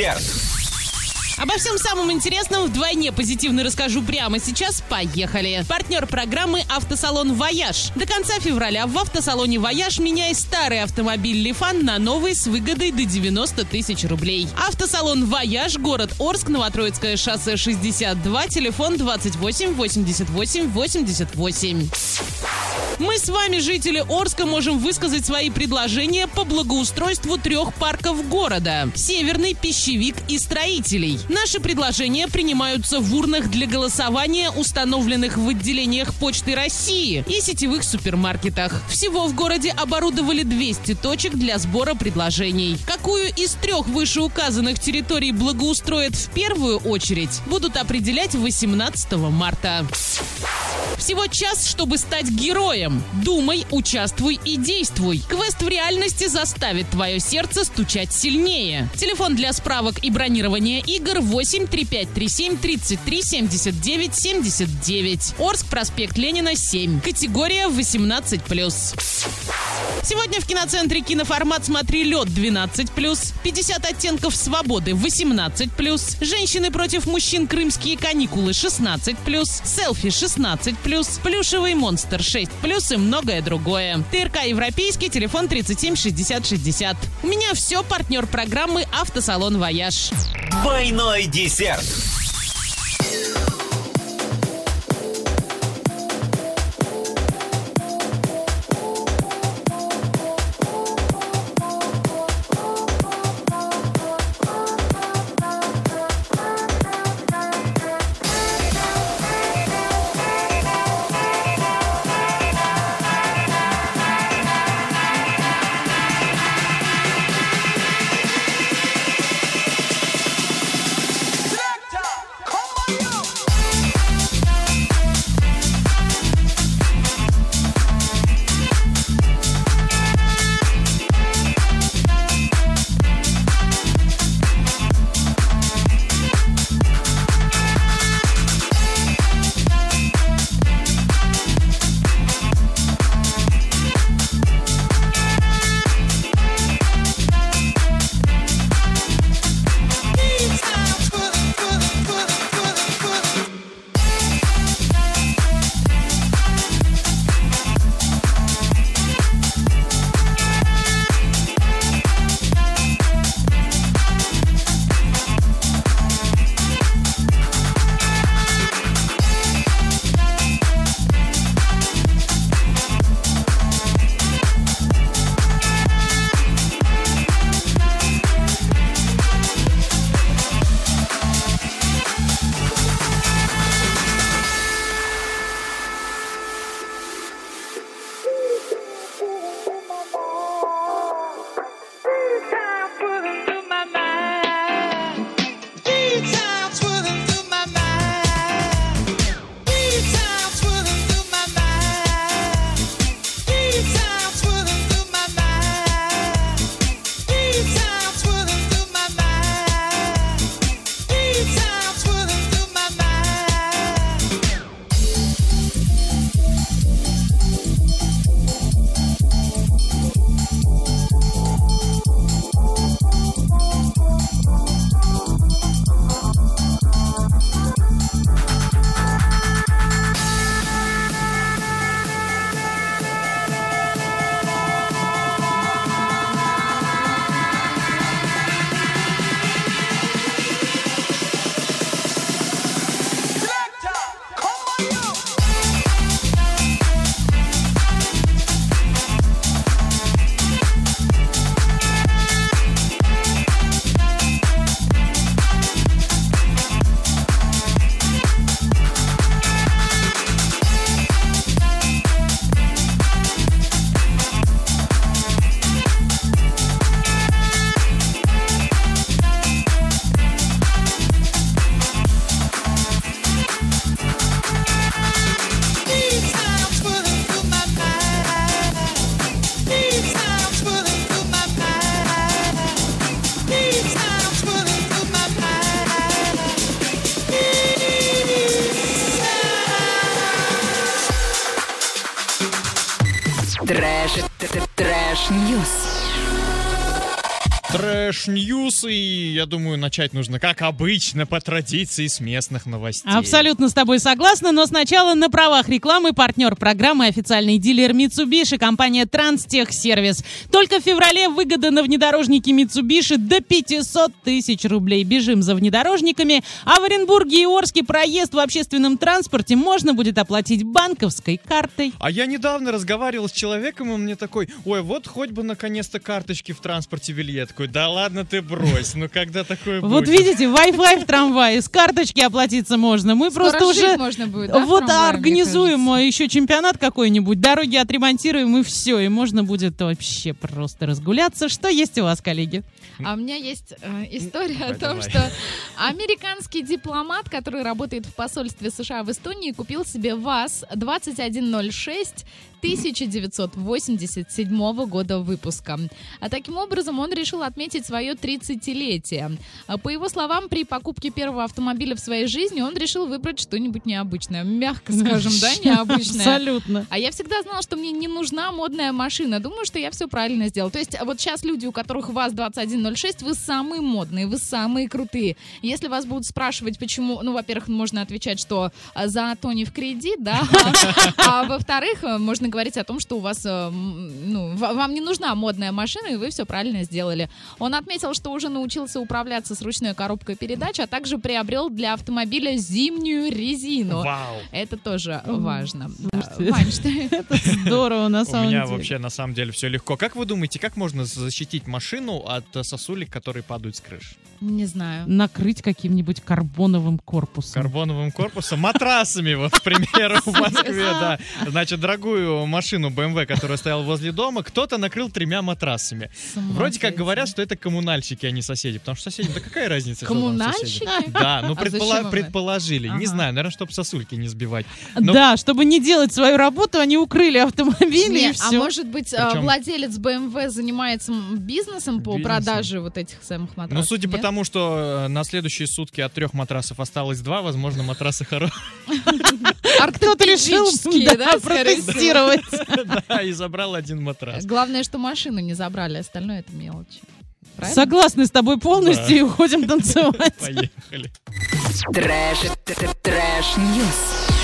десерт. Обо всем самом интересном вдвойне позитивно расскажу прямо сейчас. Поехали! Партнер программы «Автосалон Вояж». До конца февраля в автосалоне «Вояж» меняй старый автомобиль «Лифан» на новый с выгодой до 90 тысяч рублей. Автосалон «Вояж», город Орск, Новотроицкое шоссе 62, телефон 28 88 88. Мы с вами, жители Орска, можем высказать свои предложения по благоустройству трех парков города. Северный, Пищевик и Строителей. Наши предложения принимаются в урнах для голосования, установленных в отделениях Почты России и сетевых супермаркетах. Всего в городе оборудовали 200 точек для сбора предложений. Какую из трех вышеуказанных территорий благоустроят в первую очередь, будут определять 18 марта. Всего час, чтобы стать героем. Думай, участвуй и действуй. Квест в реальности заставит твое сердце стучать сильнее. Телефон для справок и бронирования игр 8 3537 33 79 79. Орск, проспект Ленина, 7. Категория 18+. Сегодня в киноцентре киноформат «Смотри лед» 12+, 50 оттенков свободы 18+, женщины против мужчин крымские каникулы 16+, селфи 16+, плюшевый монстр 6+, и многое другое. ТРК «Европейский», телефон 37 60 60. У меня все, партнер программы «Автосалон Вояж». Двойной десерт. Trash news, и я думаю, начать нужно, как обычно, по традиции, с местных новостей. Абсолютно с тобой согласна, но сначала на правах рекламы партнер программы официальный дилер Mitsubishi, компания Транстехсервис. Только в феврале выгода на внедорожники Mitsubishi до 500 тысяч рублей. Бежим за внедорожниками, а в Оренбурге и Орске проезд в общественном транспорте можно будет оплатить банковской картой. А я недавно разговаривал с человеком, и он мне такой, ой, вот хоть бы наконец-то карточки в транспорте ввели. Я такой, да ладно ты брось, ну когда такое будет? Вот видите, Wi-Fi в трамвае, с карточки оплатиться можно. Мы Скоро просто уже можно будет, да, в вот трамвае, организуем а, еще чемпионат какой-нибудь, дороги отремонтируем и все, и можно будет вообще просто разгуляться. Что есть у вас, коллеги? А у меня есть э, история Давай, о том, давай. что американский дипломат, который работает в посольстве США в Эстонии, купил себе ВАЗ-2106 1987 года выпуска. А таким образом он решил отметить свое 30-летие. А По его словам, при покупке первого автомобиля в своей жизни он решил выбрать что-нибудь необычное. Мягко скажем, да, необычное. Абсолютно. А я всегда знала, что мне не нужна модная машина. Думаю, что я все правильно сделала. То есть вот сейчас люди, у которых ВАЗ-2106, вы самые модные, вы самые крутые. Если вас будут спрашивать, почему, ну, во-первых, можно отвечать, что а, за то не в кредит, да, а, а во-вторых, э, можно говорить о том, что у вас, э, ну, ва- вам не нужна модная машина, и вы все правильно сделали. Он отметил, что уже научился управляться с ручной коробкой передач, а также приобрел для автомобиля зимнюю резину. Вау. Это тоже важно. Слушайте, Это здорово, на У самом меня деле. вообще на самом деле все легко. Как вы думаете, как можно защитить машину от э, сосулек, которые падают с крыш? Не знаю. Накрыть каким-нибудь карбоновым корпусом. Карбоновым корпусом, матрасами, вот, к примеру, в Москве, да. Значит, дорогую машину BMW, которая стояла возле дома, кто-то накрыл тремя матрасами. Вроде как говорят, что это коммунальщики, а не соседи, потому что соседи, да какая разница? Коммунальщики? Да, ну А предположили. Не знаю, наверное, чтобы сосульки не сбивать. Да, чтобы не делать свою работу, они укрыли автомобили и а все. может быть, а, владелец BMW занимается бизнесом по продаже вот этих самых матрасов? Ну, судя по тому, что э, на следующие сутки от трех матрасов осталось два, возможно, матрасы хорошие. Кто-то решил да, протестировать. Да, и забрал один матрас. Главное, что машину не забрали, остальное это мелочи. Правильно? Согласны с тобой полностью Да. и уходим танцевать. Поехали. Трэш, тр- трэш-ньюс.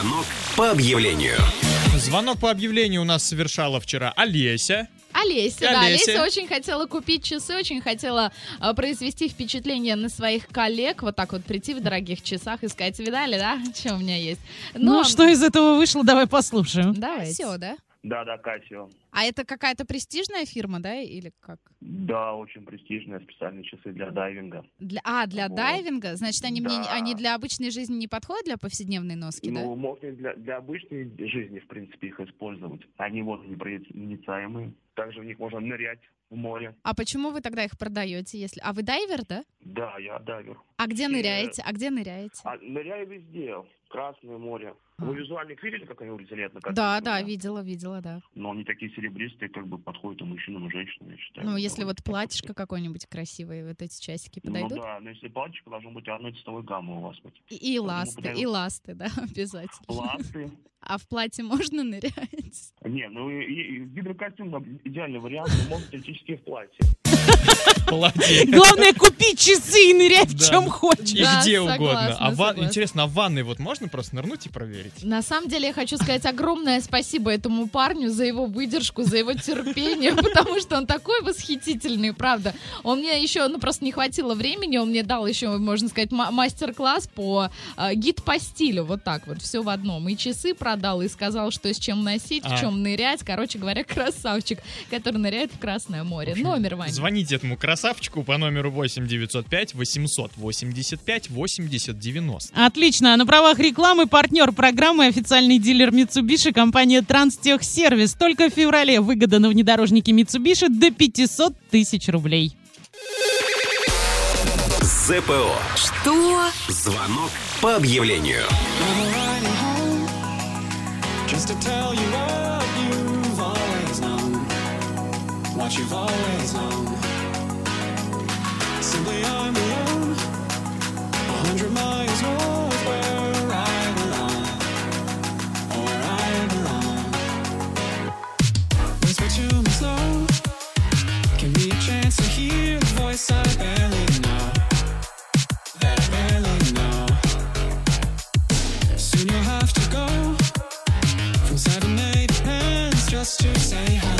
Звонок по объявлению. Звонок по объявлению у нас совершала вчера Олеся. Олеся, да, Олеся. Олеся очень хотела купить часы, очень хотела э, произвести впечатление на своих коллег, вот так вот прийти в дорогих часах и сказать, видали, да, что у меня есть. Ну, что из этого вышло, давай послушаем. Давайте. Все, да? Да, да, Кассио. А это какая-то престижная фирма, да, или как? Да, очень престижные специальные часы для дайвинга. Для, а, для Вот. дайвинга? Значит, они мне, Да. они для обычной жизни не подходят, для повседневной носки, да? Ну, можно для, для обычной жизни, в принципе, их использовать. Они вот непроницаемые. Также в них можно нырять в море. А почему вы тогда их продаете, если... А вы дайвер, да? Да, я дайвер. А где И, ныряете? А где ныряете? А, ныряю везде. Красное море. Вы визуальник видели, как они выглядят на картинке? Да, да, видела, видела, да. Но они такие серебристые, как бы подходят и мужчинам, и женщинам, я считаю. Ну, если вот платьишко какое-нибудь красивое, вот эти часики Ну подойдут? да, но если платьишко должно быть одной цветовой гаммы у вас быть. И, и ласты, подойдут и ласты, да, обязательно. Ласты. А в платье можно нырять? Не, ну и, и- гидрокостюм идеальный вариант, но можно теоретически в платье. Главное купить часы и нырять в чем хочешь. И Да, где согласна, угодно. А ва- согласна. интересно, а в ванной вот можно просто нырнуть и проверить? На самом деле я хочу сказать огромное спасибо этому парню за его выдержку, за его терпение, потому что он такой восхитительный, правда. Он мне еще, ну просто не хватило времени, он мне дал еще, можно сказать, ма- мастер-класс по э, гид по стилю, вот так вот, все в одном. И часы продал, и сказал, что с чем носить, А. в чем нырять. Короче говоря, красавчик, который ныряет в Красное море. Номер, Ваня. Звоните этому красавчику по номеру 8 905 885 80 90. Отлично. На правах рекламы партнер программы официальный дилер Mitsubishi компания Транстехсервис. Только в феврале выгода на внедорожнике Mitsubishi до 500 тысяч рублей. ЗПО. Что? Звонок по объявлению. Just to tell you what you've always known, what you've always known. Simply I'm alone, a hundred miles north where I belong, where I belong. Whisper to me slow, give me a chance to hear the voice I barely know, that I barely know. Soon you'll have to go. From seven, eight hands just to say hello.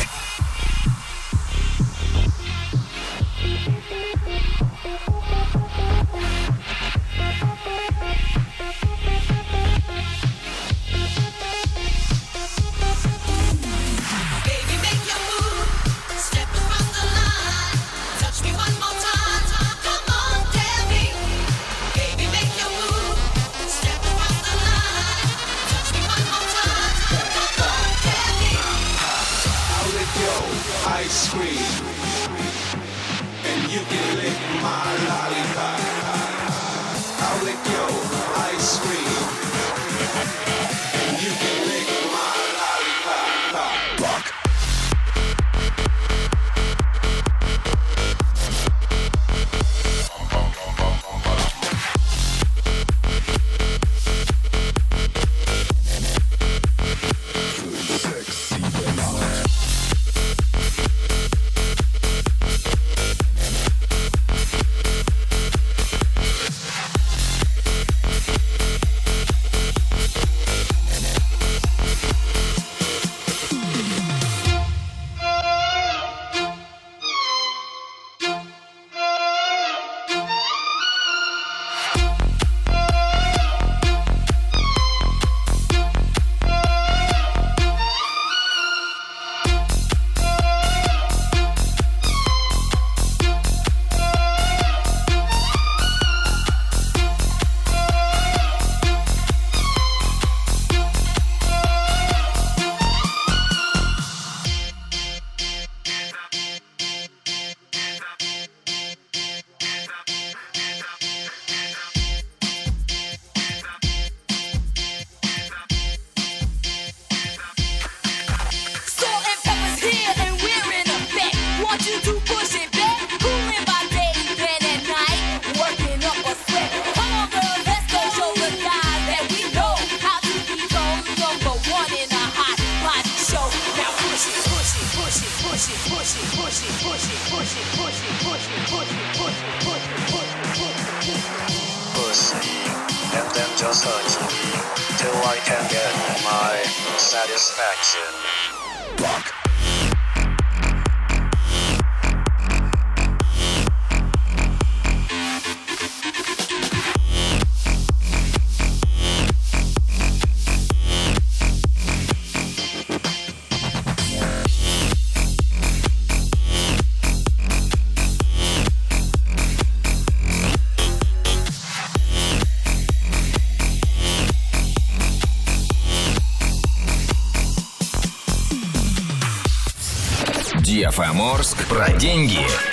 Про деньги.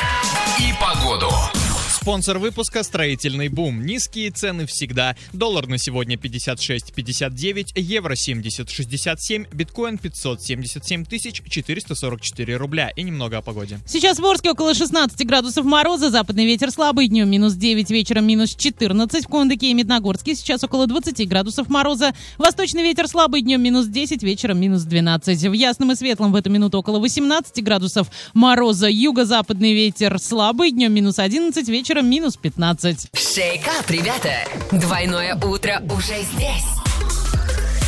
Спонсор выпуска «Строительный бум». Низкие цены всегда. Доллар на сегодня 56.59, евро 70.67, биткоин 577 тысяч 444 рубля. И немного о погоде. Сейчас в Орске около 16 градусов мороза, западный ветер слабый, днем минус 9, вечером минус 14. В Кундыке и Медногорске сейчас около 20 градусов мороза, восточный ветер слабый, днем минус 10, вечером минус 12. В Ясном и Светлом в эту минуту около 18 градусов мороза, юго-западный ветер слабый, днем минус 11, вечером минус 15. Шейкап, ребята! Двойное утро уже здесь.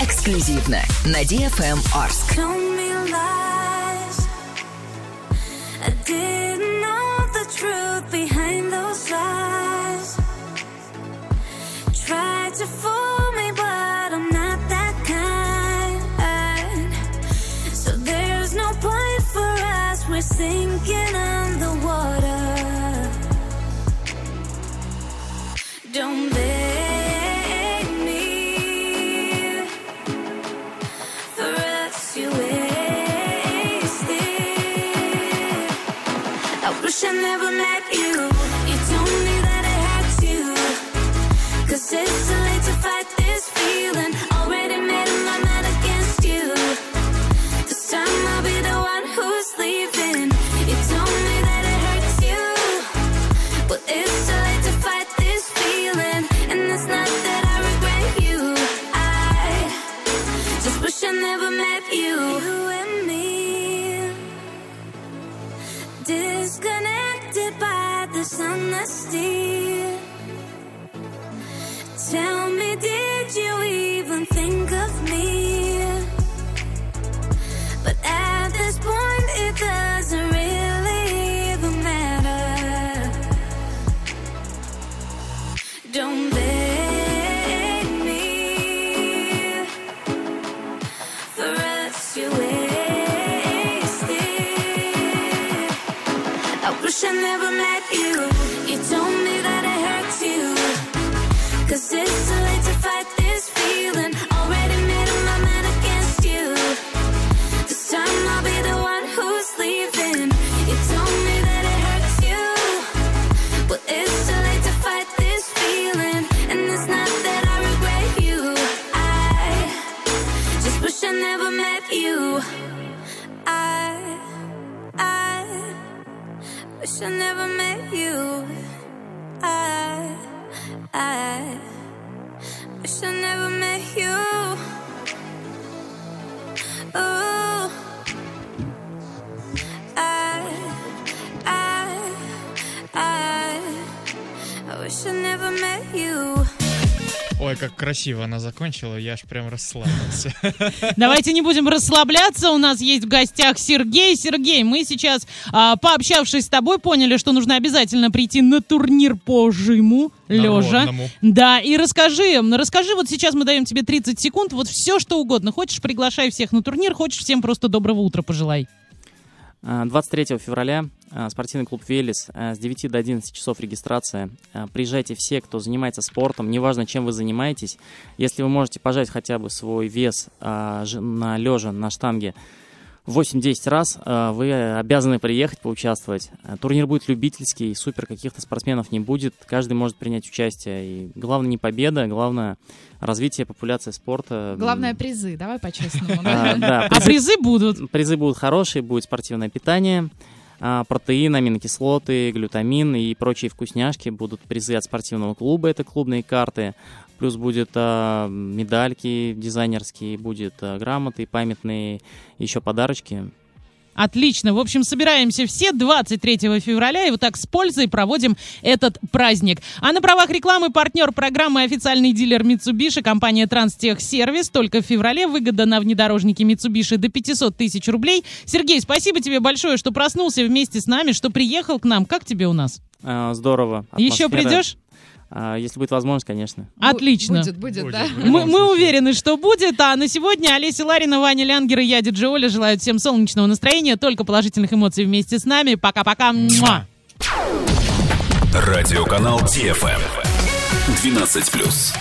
Эксклюзивно на DFM Орск. Tried to fool me, but I'm not that kind. So there's no point for us. We're sinking underwater. Never met you. You told me that I had to. Cause it's too красиво она закончила, я аж прям расслабился. Давайте не будем расслабляться. У нас есть в гостях Сергей. Сергей, мы сейчас, а, пообщавшись с тобой, поняли, что нужно обязательно прийти на турнир по жиму лежа. Да, и расскажи, расскажи, вот сейчас мы даем тебе 30 секунд, вот все, что угодно. Хочешь, приглашай всех на турнир, хочешь, всем просто доброго утра пожелай. А, 23 февраля а, спортивный клуб «Велес» а, с 9 до 11 часов регистрация. Приезжайте все, кто занимается спортом, неважно, чем вы занимаетесь. Если вы можете пожать хотя бы свой вес на лежа, на штанге 8-10 раз, а, вы обязаны приехать, поучаствовать. А, Турнир будет любительский, супер каких-то спортсменов не будет. Каждый может принять участие. И главное не победа, главное развитие популяции спорта. Главное призы, давай по-честному. А, А призы будут? Призы будут хорошие, будет спортивное питание, а, протеин, аминокислоты, глютамин и прочие вкусняшки. Будут призы от спортивного клуба, это клубные карты. Плюс будет а, медальки дизайнерские, будет а, грамоты памятные, еще подарочки. Отлично. В общем, собираемся все 23 февраля и вот так с пользой проводим этот праздник. А на правах рекламы партнер программы официальный дилер Mitsubishi, компания Транстехсервис. Только в феврале выгода на внедорожники Mitsubishi до 500 тысяч рублей. Сергей, спасибо тебе большое, что проснулся вместе с нами, что приехал к нам. Как тебе у нас? А, Здорово. Еще Атмосфера. придешь? А, Если будет возможность, конечно. Отлично. Будет, будет, да. Мы, мы уверены, что будет. А на сегодня Олеся Ларина, Ваня Лянгер и я, диджей Оля, желают всем солнечного настроения, только положительных эмоций вместе с нами. Пока-пока. Радиоканал ТФМ. 12 плюс.